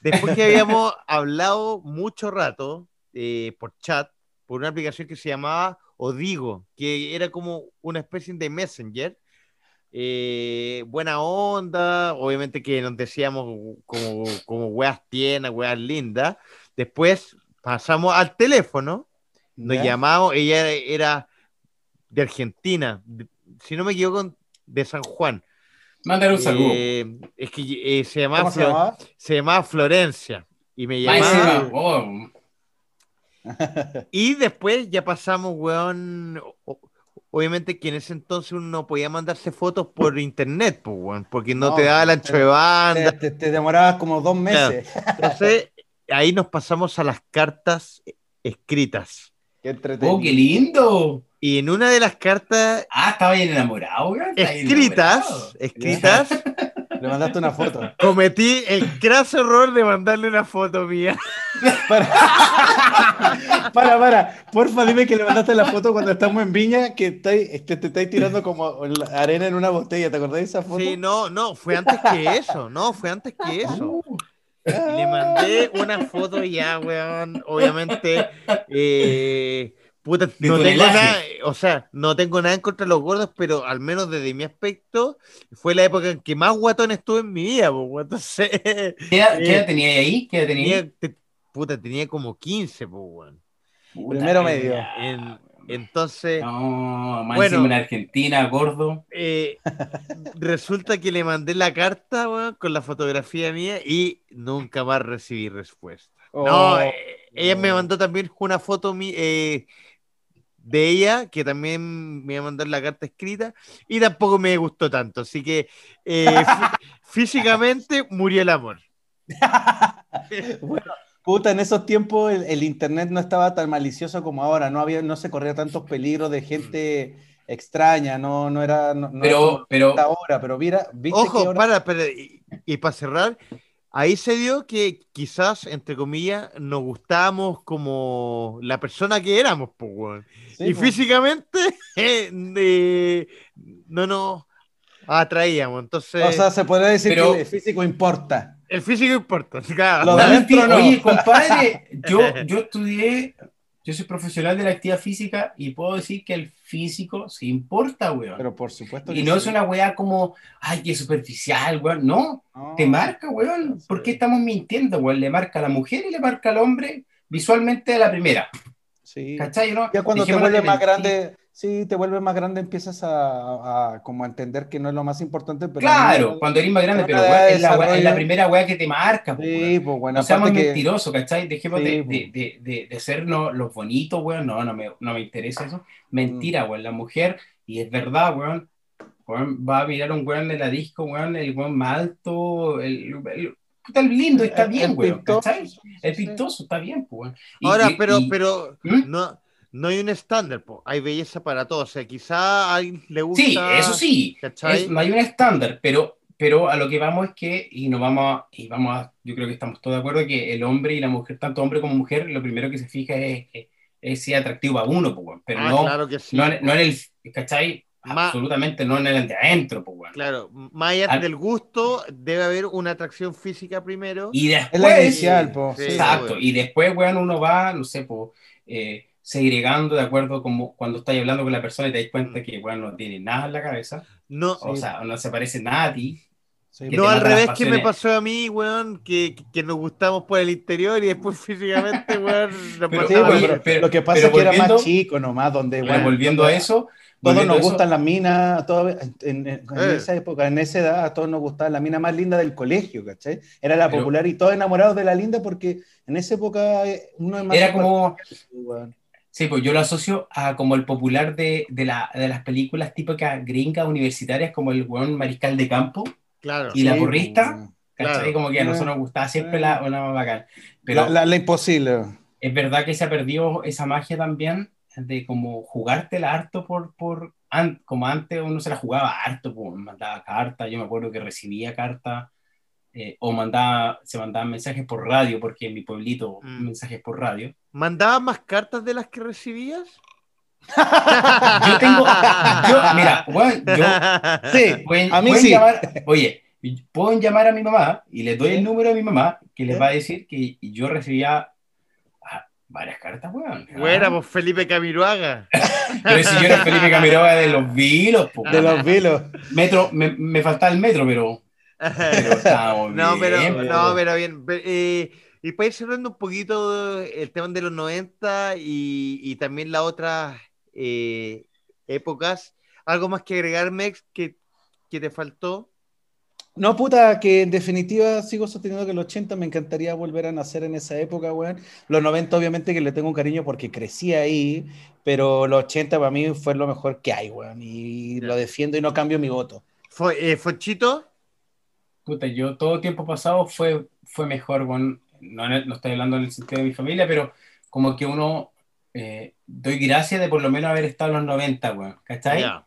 Después que habíamos hablado mucho rato eh, por chat, por una aplicación que se llamaba Odigo, que era como una especie de messenger. Eh, buena onda, obviamente que nos decíamos como, como weas tiernas, weas lindas. Después pasamos al teléfono, nos llamamos, ella era de Argentina, si no me equivoco, de San Juan.
Mándale un saludo.
Eh, es que eh, se, llamaba se, llamaba? Florencia. Y me llamaba. Oh. y después ya pasamos, weón. Obviamente que en ese entonces uno no podía mandarse fotos por internet, pues, porque no, te daba el ancho de banda.
Te, demorabas como dos meses.
Entonces, ahí nos pasamos a las cartas escritas.
Qué ¡Oh, qué lindo!
Y en una de las cartas.
Ah, estaba bien enamorado,
Escritas, escritas.
Le mandaste una foto.
Cometí el craso error de mandarle una foto mía.
Para, para, para. Porfa, dime que le mandaste la foto cuando estamos en Viña, que te, te, estáis tirando como arena en una botella. ¿Te acordás de esa foto?
Sí, no, no, fue antes que eso. No, fue antes que eso. Le mandé una foto ya, weón. Obviamente. Eh, Puta, no tengo nada, o sea, no tengo nada en contra de los gordos, pero al menos desde mi aspecto, fue la época en que más guatón estuve en mi vida, pues, entonces...
¿Qué edad, eh, tenía ahí? ¿Qué edad tenía?
puta, tenía como 15, pues, weón.
Primero medio.
entonces...
No, más bueno, en Argentina, gordo.
Eh, resulta que le mandé la carta, weón, con la fotografía mía y nunca más recibí respuesta. no, oh, eh, ella me mandó también una foto eh, de ella, que también me iba a mandar la carta escrita, y tampoco me gustó tanto. Así que eh, físicamente murió el amor.
bueno, puta, en esos tiempos el, internet no estaba tan malicioso como ahora, no había, no se corría tantos peligros de gente extraña, no, no era, no,
pero, pero
ahora, pero mira,
ojo, para, para, y para cerrar, ahí se dio que quizás, entre comillas, nos gustábamos como la persona que éramos, pues, y físicamente eh, no nos atraíamos. Entonces,
o sea, se podría decir que el físico importa.
El físico importa, claro.
Lo de no. Oye, compadre, yo, yo estudié yo soy profesional de la actividad física y puedo decir que el físico se importa, weón.
Pero por supuesto
Y no es una weá como, ay, qué superficial, weón. No, te marca, weón. ¿Por qué estamos mintiendo, weón? Le marca a la mujer y le marca al hombre visualmente a la primera.
Sí. ¿Cachai? ¿no? Ya cuando te vuelve más grande, sí, te vuelve más grande, empiezas a, como a entender que no es lo más importante.
Pero claro, cuando eres más grande, pero es, la, primera weá que te marca.
Sí, pues bueno.
No seamos mentirosos, ¿cachai? Dejemos de, de, de, de, ser los bonitos, weón. No, no me, no me interesa eso. Mentira, mm. weón. La mujer, y es verdad, weón, va a mirar un weón de la disco, weón, el weón más alto, el, está lindo, está bien, weón, ¿cachai? Es pintoso, está bien, pues,
Ahora, pero, pero, ¿Mm? no no hay un estándar, hay belleza para todos. O sea, quizá a alguien le gusta.
Sí, eso sí. no hay un estándar, pero, pero a lo que vamos es que, y nos vamos a, y vamos a, yo creo que estamos todos de acuerdo que el hombre y la mujer, tanto hombre como mujer, lo primero que se fija es, es, si es atractivo a uno, pero ah, no, claro que sí, no, no, en el, ¿cachai? Absolutamente no en el de adentro, pues,
Claro, más allá del gusto, debe haber una atracción física primero.
Y después.
Es la inicial,
Exacto. y después, weón, uno va, no sé, pues segregando de acuerdo como cuando estás hablando con la persona y te das cuenta que, bueno, no tiene nada en la cabeza.
No,
O sea, no se parece nada a ti.
Sí,
no al revés que me pasó a mí, weón, que, que- nos gustamos por el interior y después físicamente, weón, nos
Pero-
Sí, pero,
pero-
lo que pasa es que era más chico nomás, donde bueno,
volviendo a eso,
Todos nos
eso,
gustan las minas, todos- en, en- en
Eh.
esa época, en esa edad, a todos nos gustaba la mina más linda del colegio, ¿cachai? Era la
Pero-
popular y todos enamorados de la linda porque en esa época eh, uno es más...
Era como,
Weón.
Sí, pues yo lo asocio a como el popular de, de, la, de las películas típicas gringas universitarias, como el weón mariscal de campo,
Claro.
y la
Sí,
porrista,
weón.
¿cachai?
Claro.
Como que a nosotros nos gustaba siempre la, una más bacán. Pero
La, la- la imposible.
es verdad que se ha perdido esa magia también de como jugártela harto por, por an- como antes uno se la jugaba harto, pues, mandaba cartas, yo me acuerdo que recibía cartas, eh, o mandaba, se mandaban mensajes por radio, porque en mi pueblito
Mm.
mensajes por radio.
¿Mandabas más cartas de las que recibías?
Yo tengo, yo, mira, weón, yo,
Sí,
pueden,
a mí
pueden
sí.
llamar, oye, pueden llamar a mi mamá y les doy
¿Sí?
el número a mi mamá que les
¿Sí?
va a decir que yo recibía ah, varias cartas, weón.
Buena,
Ah.
pues Felipe Camiroaga.
Pero si yo era Felipe Camiroga de los vilos, po,
De los vilos.
metro, me, me faltaba el metro, pero, pero
No, pero,
bien,
pues.
no, pero bien. Eh, y para ir cerrando un poquito el tema de los 90 y, y también las otras eh, épocas, ¿algo más que agregar, Mex, que, que te faltó?
No, puta, que en definitiva sigo sosteniendo que los 80 me encantaría volver a nacer en esa época, weón. Los 90 obviamente que le tengo un cariño porque crecí ahí, pero los 80 para mí fue lo mejor que hay, weón. Y lo defiendo y no cambio mi voto.
Fue, eh, ¿Fonchito?
Puta, yo todo tiempo pasado fue, fue mejor, weón. No, en el- no estoy hablando en el sentido de mi familia, pero como que uno eh, doy gracias de por lo menos haber estado en los 90, weón. ¿Cachai?
Ya.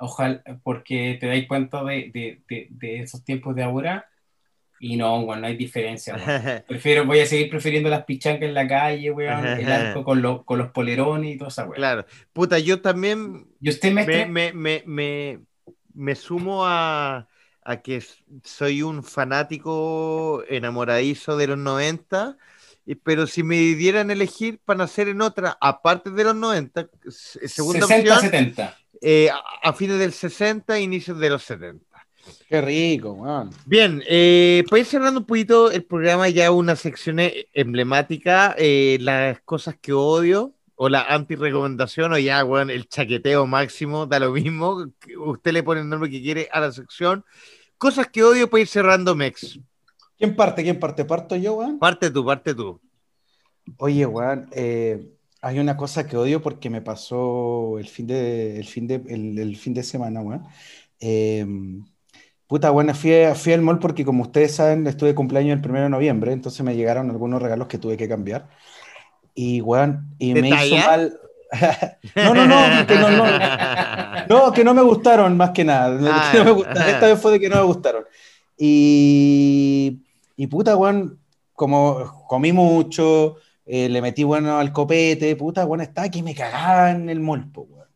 Ojalá, porque te dais cuenta de, de, de, de esos tiempos de ahora y no, weón, no hay diferencia, weón. Prefiero, voy a seguir prefiriendo las pichancas en la calle, weón, el arco con, los con los polerones y toda esa weón.
Claro. Puta, yo también
¿Y usted,
me, me, me, me, me sumo a, a que soy un fanático enamoradizo de los 90, y- pero si me dieran elegir para nacer en otra, aparte de los 90, s- segunda
60,
opción,
70.
eh, a, a fines del 60, inicios de los 70.
Qué rico, weón.
Bien, eh, para ir cerrando un poquito el programa, ya una sección e- emblemática, eh, las cosas que odio, o la anti-recomendación, o ya, weón, el chaqueteo máximo, da lo mismo, usted le pone el nombre que quiere a la sección. Cosas que odio para ir cerrando, Mex.
¿Quién parte? ¿Quién parte? ¿Parto yo, weón?
Parte tú, parte tú.
Oye, weón, eh, hay una cosa que odio porque me pasó el fin de, el fin de, el, el fin de semana, weón. Eh, puta, bueno, fui, fui al mall porque como ustedes saben, estuve de cumpleaños el 1 de noviembre, entonces me llegaron algunos regalos que tuve que cambiar. Y, weón, y
¿De
me hizo mal. No, no, no, que no, no, no, que no me gustaron más que nada.
Ah,
que no me gustaron. Esta vez fue de que no me gustaron. Y, y puta, weón, como comí mucho, eh, le metí bueno al copete, puta, weón, estaba que me cagaba en el molpo, weón.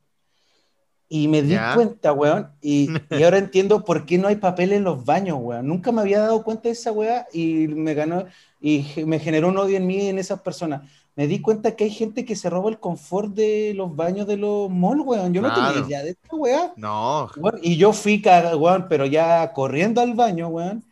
Y me di cuenta, weón, y, y ahora entiendo por qué no hay papel en los baños, weón. Nunca me había dado cuenta de esa weá y me ganó, y me generó un odio en mí y en esas personas. Me di cuenta que hay gente que se roba el confort de los baños de los malls, weón. Yo no tenía idea de esta weá.
No,
Weón, y yo fui, weón, pero ya corriendo al baño, weón,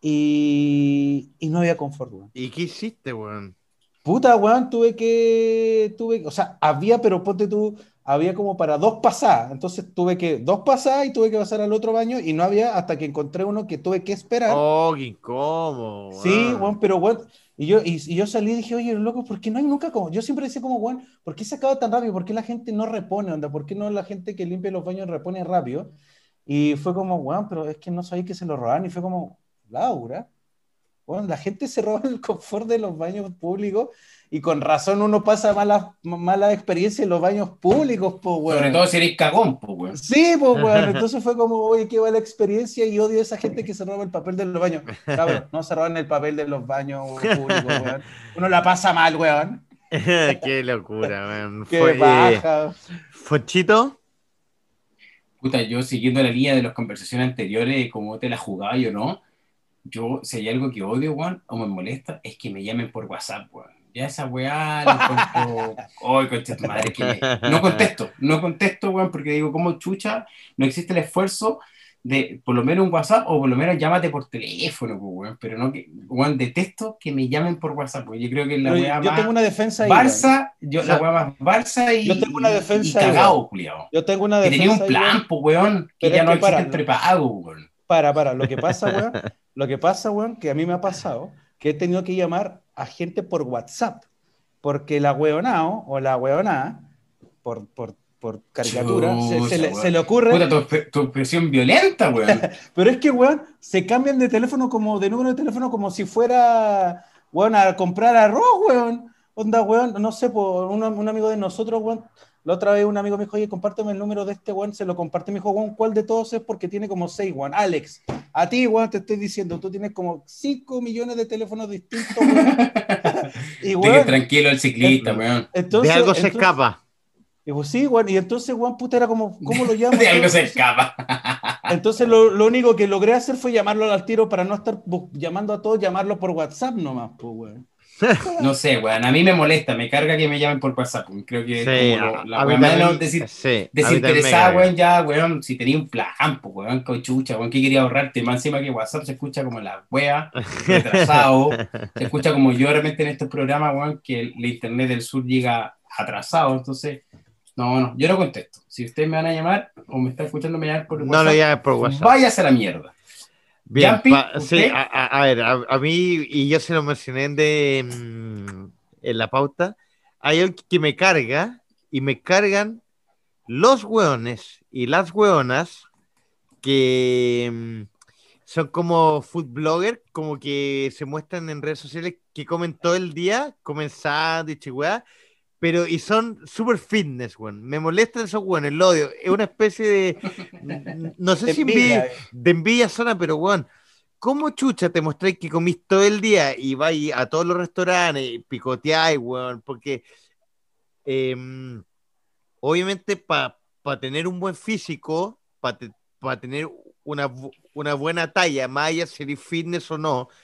y, y no había confort, weón.
¿y qué hiciste, weón?
Puta, weón, tuve que, tuve, o sea, había, pero ponte tú, había como para dos pasadas, entonces tuve que, dos pasadas y tuve que pasar al otro baño y no había hasta que encontré uno que tuve que esperar.
Oh, qué incómodo.
Sí,
weón,
pero weón, y yo, y, yo salí y dije, oye, loco, ¿por qué no hay nunca como? Yo siempre decía como, weón, ¿por qué se acaba tan rápido? ¿Por qué la gente no repone, onda? ¿Por qué no la gente que limpia los baños repone rápido? Y fue como, weón, pero es que no sabía que se lo robaban. Y fue como, Laura, weón, la gente se roba el confort de los baños públicos y con razón uno pasa malas mala experiencias en los baños públicos, pues, weón.
Sobre todo si eres cagón, pues, weón.
Sí, pues, weón. Entonces fue como, oye, qué va la experiencia y odio a esa gente que se roba el papel de los baños. Cabrón, no se roban el papel de los baños públicos, weón. Uno la pasa mal, weón.
qué locura, weón.
Qué
Fue, eh,
baja.
Fonchito,
Puta, yo siguiendo la línea de las conversaciones anteriores, como te la jugaba yo no, yo, si hay algo que odio, weón, o me molesta, es que me llamen por WhatsApp, weón. Ya esa weá encuentro. ¡Ay, concha tu madre! Que... No contesto, no contesto, weón, porque digo, como chucha, no existe el esfuerzo de por lo menos un WhatsApp o por lo menos llámate por teléfono, weón. Pero no que, weón, detesto que me llamen por WhatsApp, porque yo creo que la weá
Yo tengo una defensa ahí.
Barça, yo, la weá más Barça y.
Yo tengo una defensa
y cagado, culiao.
Yo tengo una defensa.
Que tenía un plan, pues, weón, que ya no existe el prepago, weón.
Para, para, lo que pasa, weón, lo que pasa, weón, que a mí me ha pasado, que he tenido que llamar a gente por WhatsApp, porque la weonao o la weonada, por, por por caricatura, se, le, se, le, ocurre.
Puta, tu, tu, expresión violenta, weón.
Pero es que, weón, se cambian de teléfono como, de número de teléfono como si fuera, weón, a comprar arroz, weón. Onda, weón, no sé, por un, un, amigo de nosotros, weón. La otra vez un amigo me dijo, oye, compárteme el número de este, weón. Se lo comparte, me dijo, weón, ¿cuál de todos es? Porque tiene como seis, weón. Alex, a ti, weón, te estoy diciendo, tú tienes como 5 millones de teléfonos distintos, weón.
y, weón, tranquilo el ciclista, weón.
de algo se escapa.
Y pues sí, Juan, y entonces Juan puta era como, ¿cómo lo llamo?
De algo se escapa.
Entonces lo, lo, único que logré hacer fue llamarlo al tiro para no estar llamando a todos, llamarlo por WhatsApp nomás, pues, weón.
No sé, weón, a mí me molesta, me carga que me llamen por WhatsApp. Creo que sí, como la weón menos decir, sí, desinteresada, weón, ya, weón, si tenía un plan, pues, weón, cochucha, weón, que quería ahorrarte, más encima que WhatsApp se escucha como la wea, retrasado, se escucha como yo realmente en estos programas, weón, que el, internet del sur llega atrasado, entonces no, no, yo no contesto. Si ustedes me van a llamar o me está escuchando, me llaman por WhatsApp.
No lo llames por WhatsApp.
Váyase a la mierda.
Bien, sí, a, a, ver, a, mí, y yo se lo mencioné de, mm, en la pauta, hay alguien que me carga y me cargan los hueones y las hueonas que mm, son como food blogger, como que se muestran en redes sociales que comen todo el día, comen sándwich y pero y son super fitness, weón. Me molestan esos weones, el odio. Es una especie de, no sé si envidia, de envidia zona, pero weón, ¿cómo chucha te mostráis que comís todo el día y vais a todos los restaurantes y picoteáis, weón? Porque em, obviamente para tener un buen físico, para tener una, una buena talla, más allá si fitness o no, eh,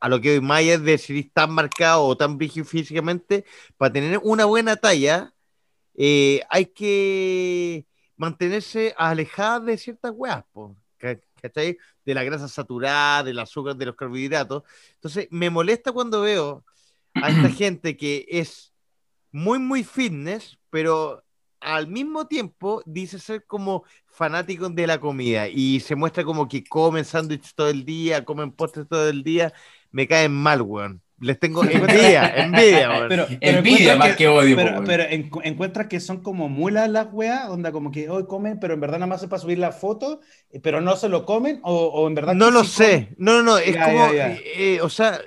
a lo que hoy más es de si tan marcado o tan rígido físicamente, para tener una buena talla, eh, hay que mantenerse alejada de ciertas weas, ¿cachai? De la grasa saturada, del azúcar, de los carbohidratos. Entonces, me molesta cuando veo a esta gente que es muy, muy fitness, pero al mismo tiempo dice ser como fanático de la comida y se muestra como que comen sándwiches todo el día, comen postres todo el día me caen mal, weón. Les tengo envidia, envidia, weón.
Pero, envidia más que, odio,
Pero, pero encuentras que son como mulas las weas, onda como que hoy comen, pero en verdad nada más es para subir la foto, eh, pero no se lo comen, o, o en verdad.
No lo sé, no, no, no, es como, eh, eh, o sea,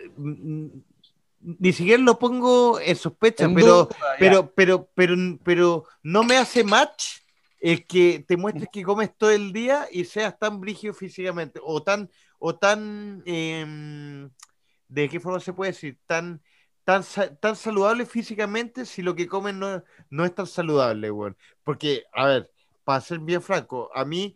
ni siquiera lo pongo en sospecha, pero, pero, pero, pero, pero no me hace match el que te muestres que comes todo el día y seas tan brígido físicamente, o tan, o tan em, ¿de qué forma se puede decir? Tan, tan, tan saludable físicamente si lo que comen no, no es tan saludable, weón. Porque, a ver, para ser bien franco, a mí,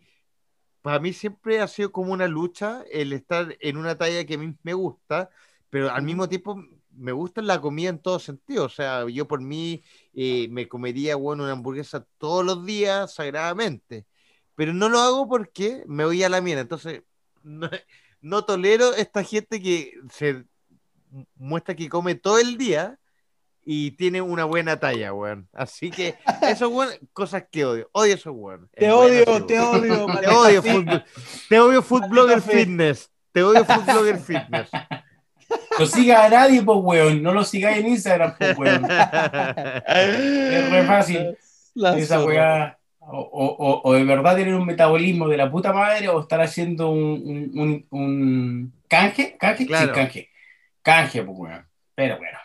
para mí siempre ha sido como una lucha el estar en una talla que a mí me gusta, pero al mismo tiempo me gusta la comida en todo sentido. O sea, yo por mí eh, me comería, bueno, una hamburguesa todos los días sagradamente. Pero no lo hago porque me voy a la mierda. Entonces, no, no tolero esta gente que se muestra que come todo el día y tiene una buena talla, weón. Así que eso, weón, cosas que odio. Odio eso, weón.
Te odio, te odio,
te odio, food, te odio Food Blogger Fitness. Te odio Food Blogger Fitness.
No siga a nadie, pues, weón. No lo sigáis en Instagram, pues, weón. es re fácil. Esa weá o, o, de verdad tener un metabolismo de la puta madre o estar haciendo un, un, un, canje, canje, sí, canje, canje, pues bueno, pero bueno.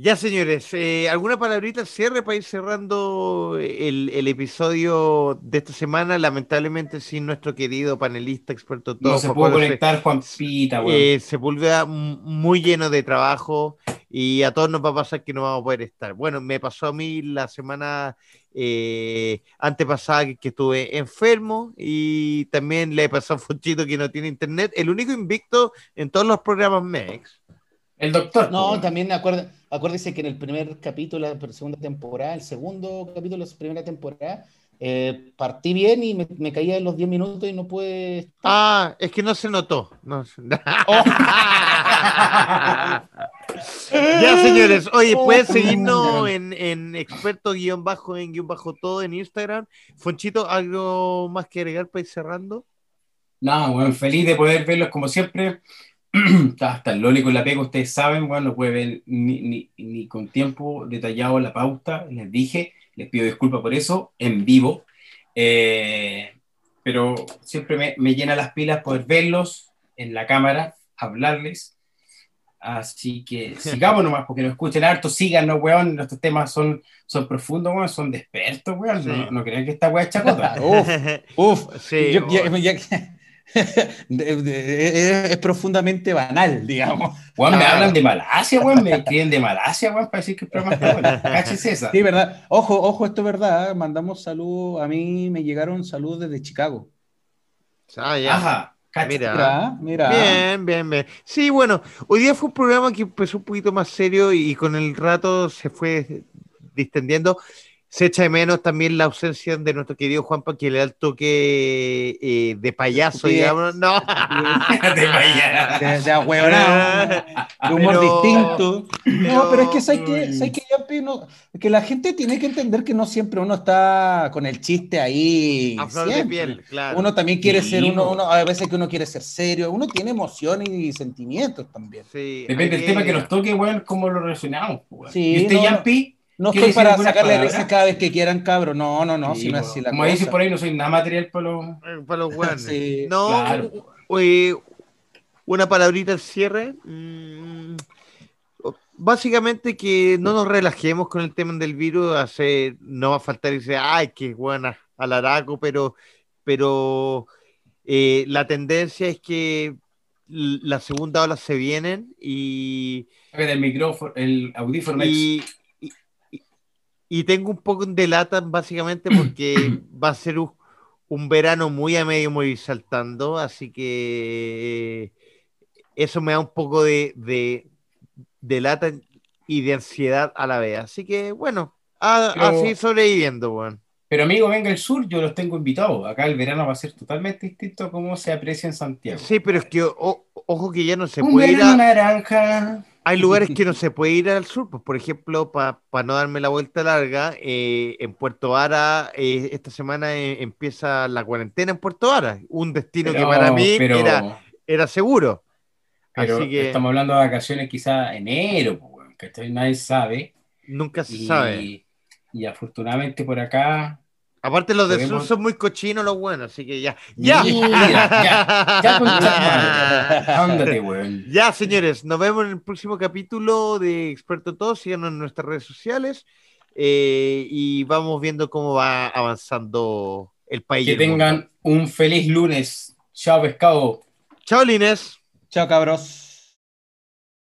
Ya, señores, eh, ¿alguna palabrita cierre para ir cerrando el, el, episodio de esta semana? Lamentablemente sin nuestro querido panelista experto
todo. No se pudo conectar, Juan Pita,
eh, Se vuelve muy lleno de trabajo y a todos nos va a pasar que no vamos a poder estar. Bueno, me pasó a mí la semana eh, antepasada que, estuve enfermo y también le pasó a Fonchito que no tiene internet, el único invicto en todos los programas MEX.
El doctor.
No, también acuérdese, acuérdese que en el primer capítulo, la segunda temporada, el segundo capítulo de la primera temporada, eh, partí bien y me, me caía en los 10 minutos y no pude.
Ah, es que no se notó. No se-
Oh.
ya, señores. Oye, pueden
Oh.
seguirnos en, en experto guion bajo en guion bajo todo en Instagram. Fonchito, ¿algo más que agregar para ir cerrando?
No, bueno, feliz de poder verlos como siempre. Hasta el Loli con la pega, ustedes saben, bueno, no puede ver ni, ni, ni con tiempo detallado la pauta, les dije, les pido disculpas por eso, en vivo. Eh, pero siempre me, me llena las pilas poder verlos en la cámara, hablarles. Así que sigamos nomás, porque nos escuchen harto, síganos, weón. Nuestros temas son, son profundos, weón, son de expertos, weón.
Sí.
No, no crean que esta weá es chacota.
Uf, uf.
Sí,
Yo- ya-
bueno.
ya- de- es, profundamente banal, digamos.
Weón, me
Ah.
hablan de Malasia, weón, me escriben de Malasia, weón, para decir que el programa está bueno. Esa.
Sí, verdad. Ojo, ojo, esto es verdad. Mandamos saludos. A mí me llegaron saludos desde Chicago.
Ah, ya.
Ajá.
Mira,
mira.
Bien, bien, bien. Sí, bueno, hoy día fue un programa que empezó un poquito más serio y con el rato se fue distendiendo. Se echa de menos también la ausencia de nuestro querido Juanpa, que le da el toque eh, de payaso,
Sí.
digamos. No.
De vaya.
De, ahueonado, de humor
Pero-
distinto. No, pero es que sabes que, sabes que, Yampi, no- que la gente tiene que entender que no siempre uno está con el chiste ahí.
A flor de
siempre.
piel, claro.
Uno también quiere
Sí,
ser uno, uno, a veces que uno quiere ser serio, uno tiene emociones y sentimientos también.
Sí,
Depende del tema que nos toque, weón, cómo lo relacionamos. weón.
Sí,
¿Y usted,
no,
Yampi?
No
¿Quiere
estoy para sacarle
palabra?
risa cada vez que quieran, cabro. No, no, no,
Sí,
si no es
po.
así la
Como dice
cosa.
por ahí, no soy nada material para los...
Eh, Para los guanes.
Sí,
no,
claro.
oye, una palabrita al cierre. Mm, Básicamente que no nos relajemos con el tema del virus, hace, no va a faltar y dice, ay, qué buena, alaraco, pero, pero eh, la tendencia es que la segunda ola se vienen y,
El micrófono, el audífono.
y- y tengo un poco de lata básicamente porque va a ser un, un verano muy a medio muy saltando, así que eso me da un poco de, de, de lata y de ansiedad a la vez. Así que bueno, a,
Pero-
así sobreviviendo, weón.
Pero amigo, venga el sur, yo los tengo invitados. Acá el verano va a ser totalmente distinto a cómo se aprecia en Santiago.
Sí, pero es que o- ojo que ya no se
Un
puede ir
verano
a,
naranja.
Hay lugares que no se puede ir al sur, pues por ejemplo, para no darme la vuelta larga, eh, en Puerto Vara, eh, esta semana eh, empieza la cuarentena en Puerto Vara, un destino que para mí
pero-
era, era seguro.
pero
Así que
estamos hablando de vacaciones quizá enero, pues, que nadie sabe.
nunca se
Y,
sabe.
y afortunadamente por acá.
Aparte los del sur son muy cochinos los buenos, así que ya. ¡Ya!
Ya, ya.
Ya, señores, nos vemos en el próximo capítulo de Experto en Todo. Síganos en nuestras redes sociales eh, y vamos viendo cómo va avanzando el país.
Que tengan un feliz lunes. Chao, pescado.
Chao, Lines.
Chao, cabros.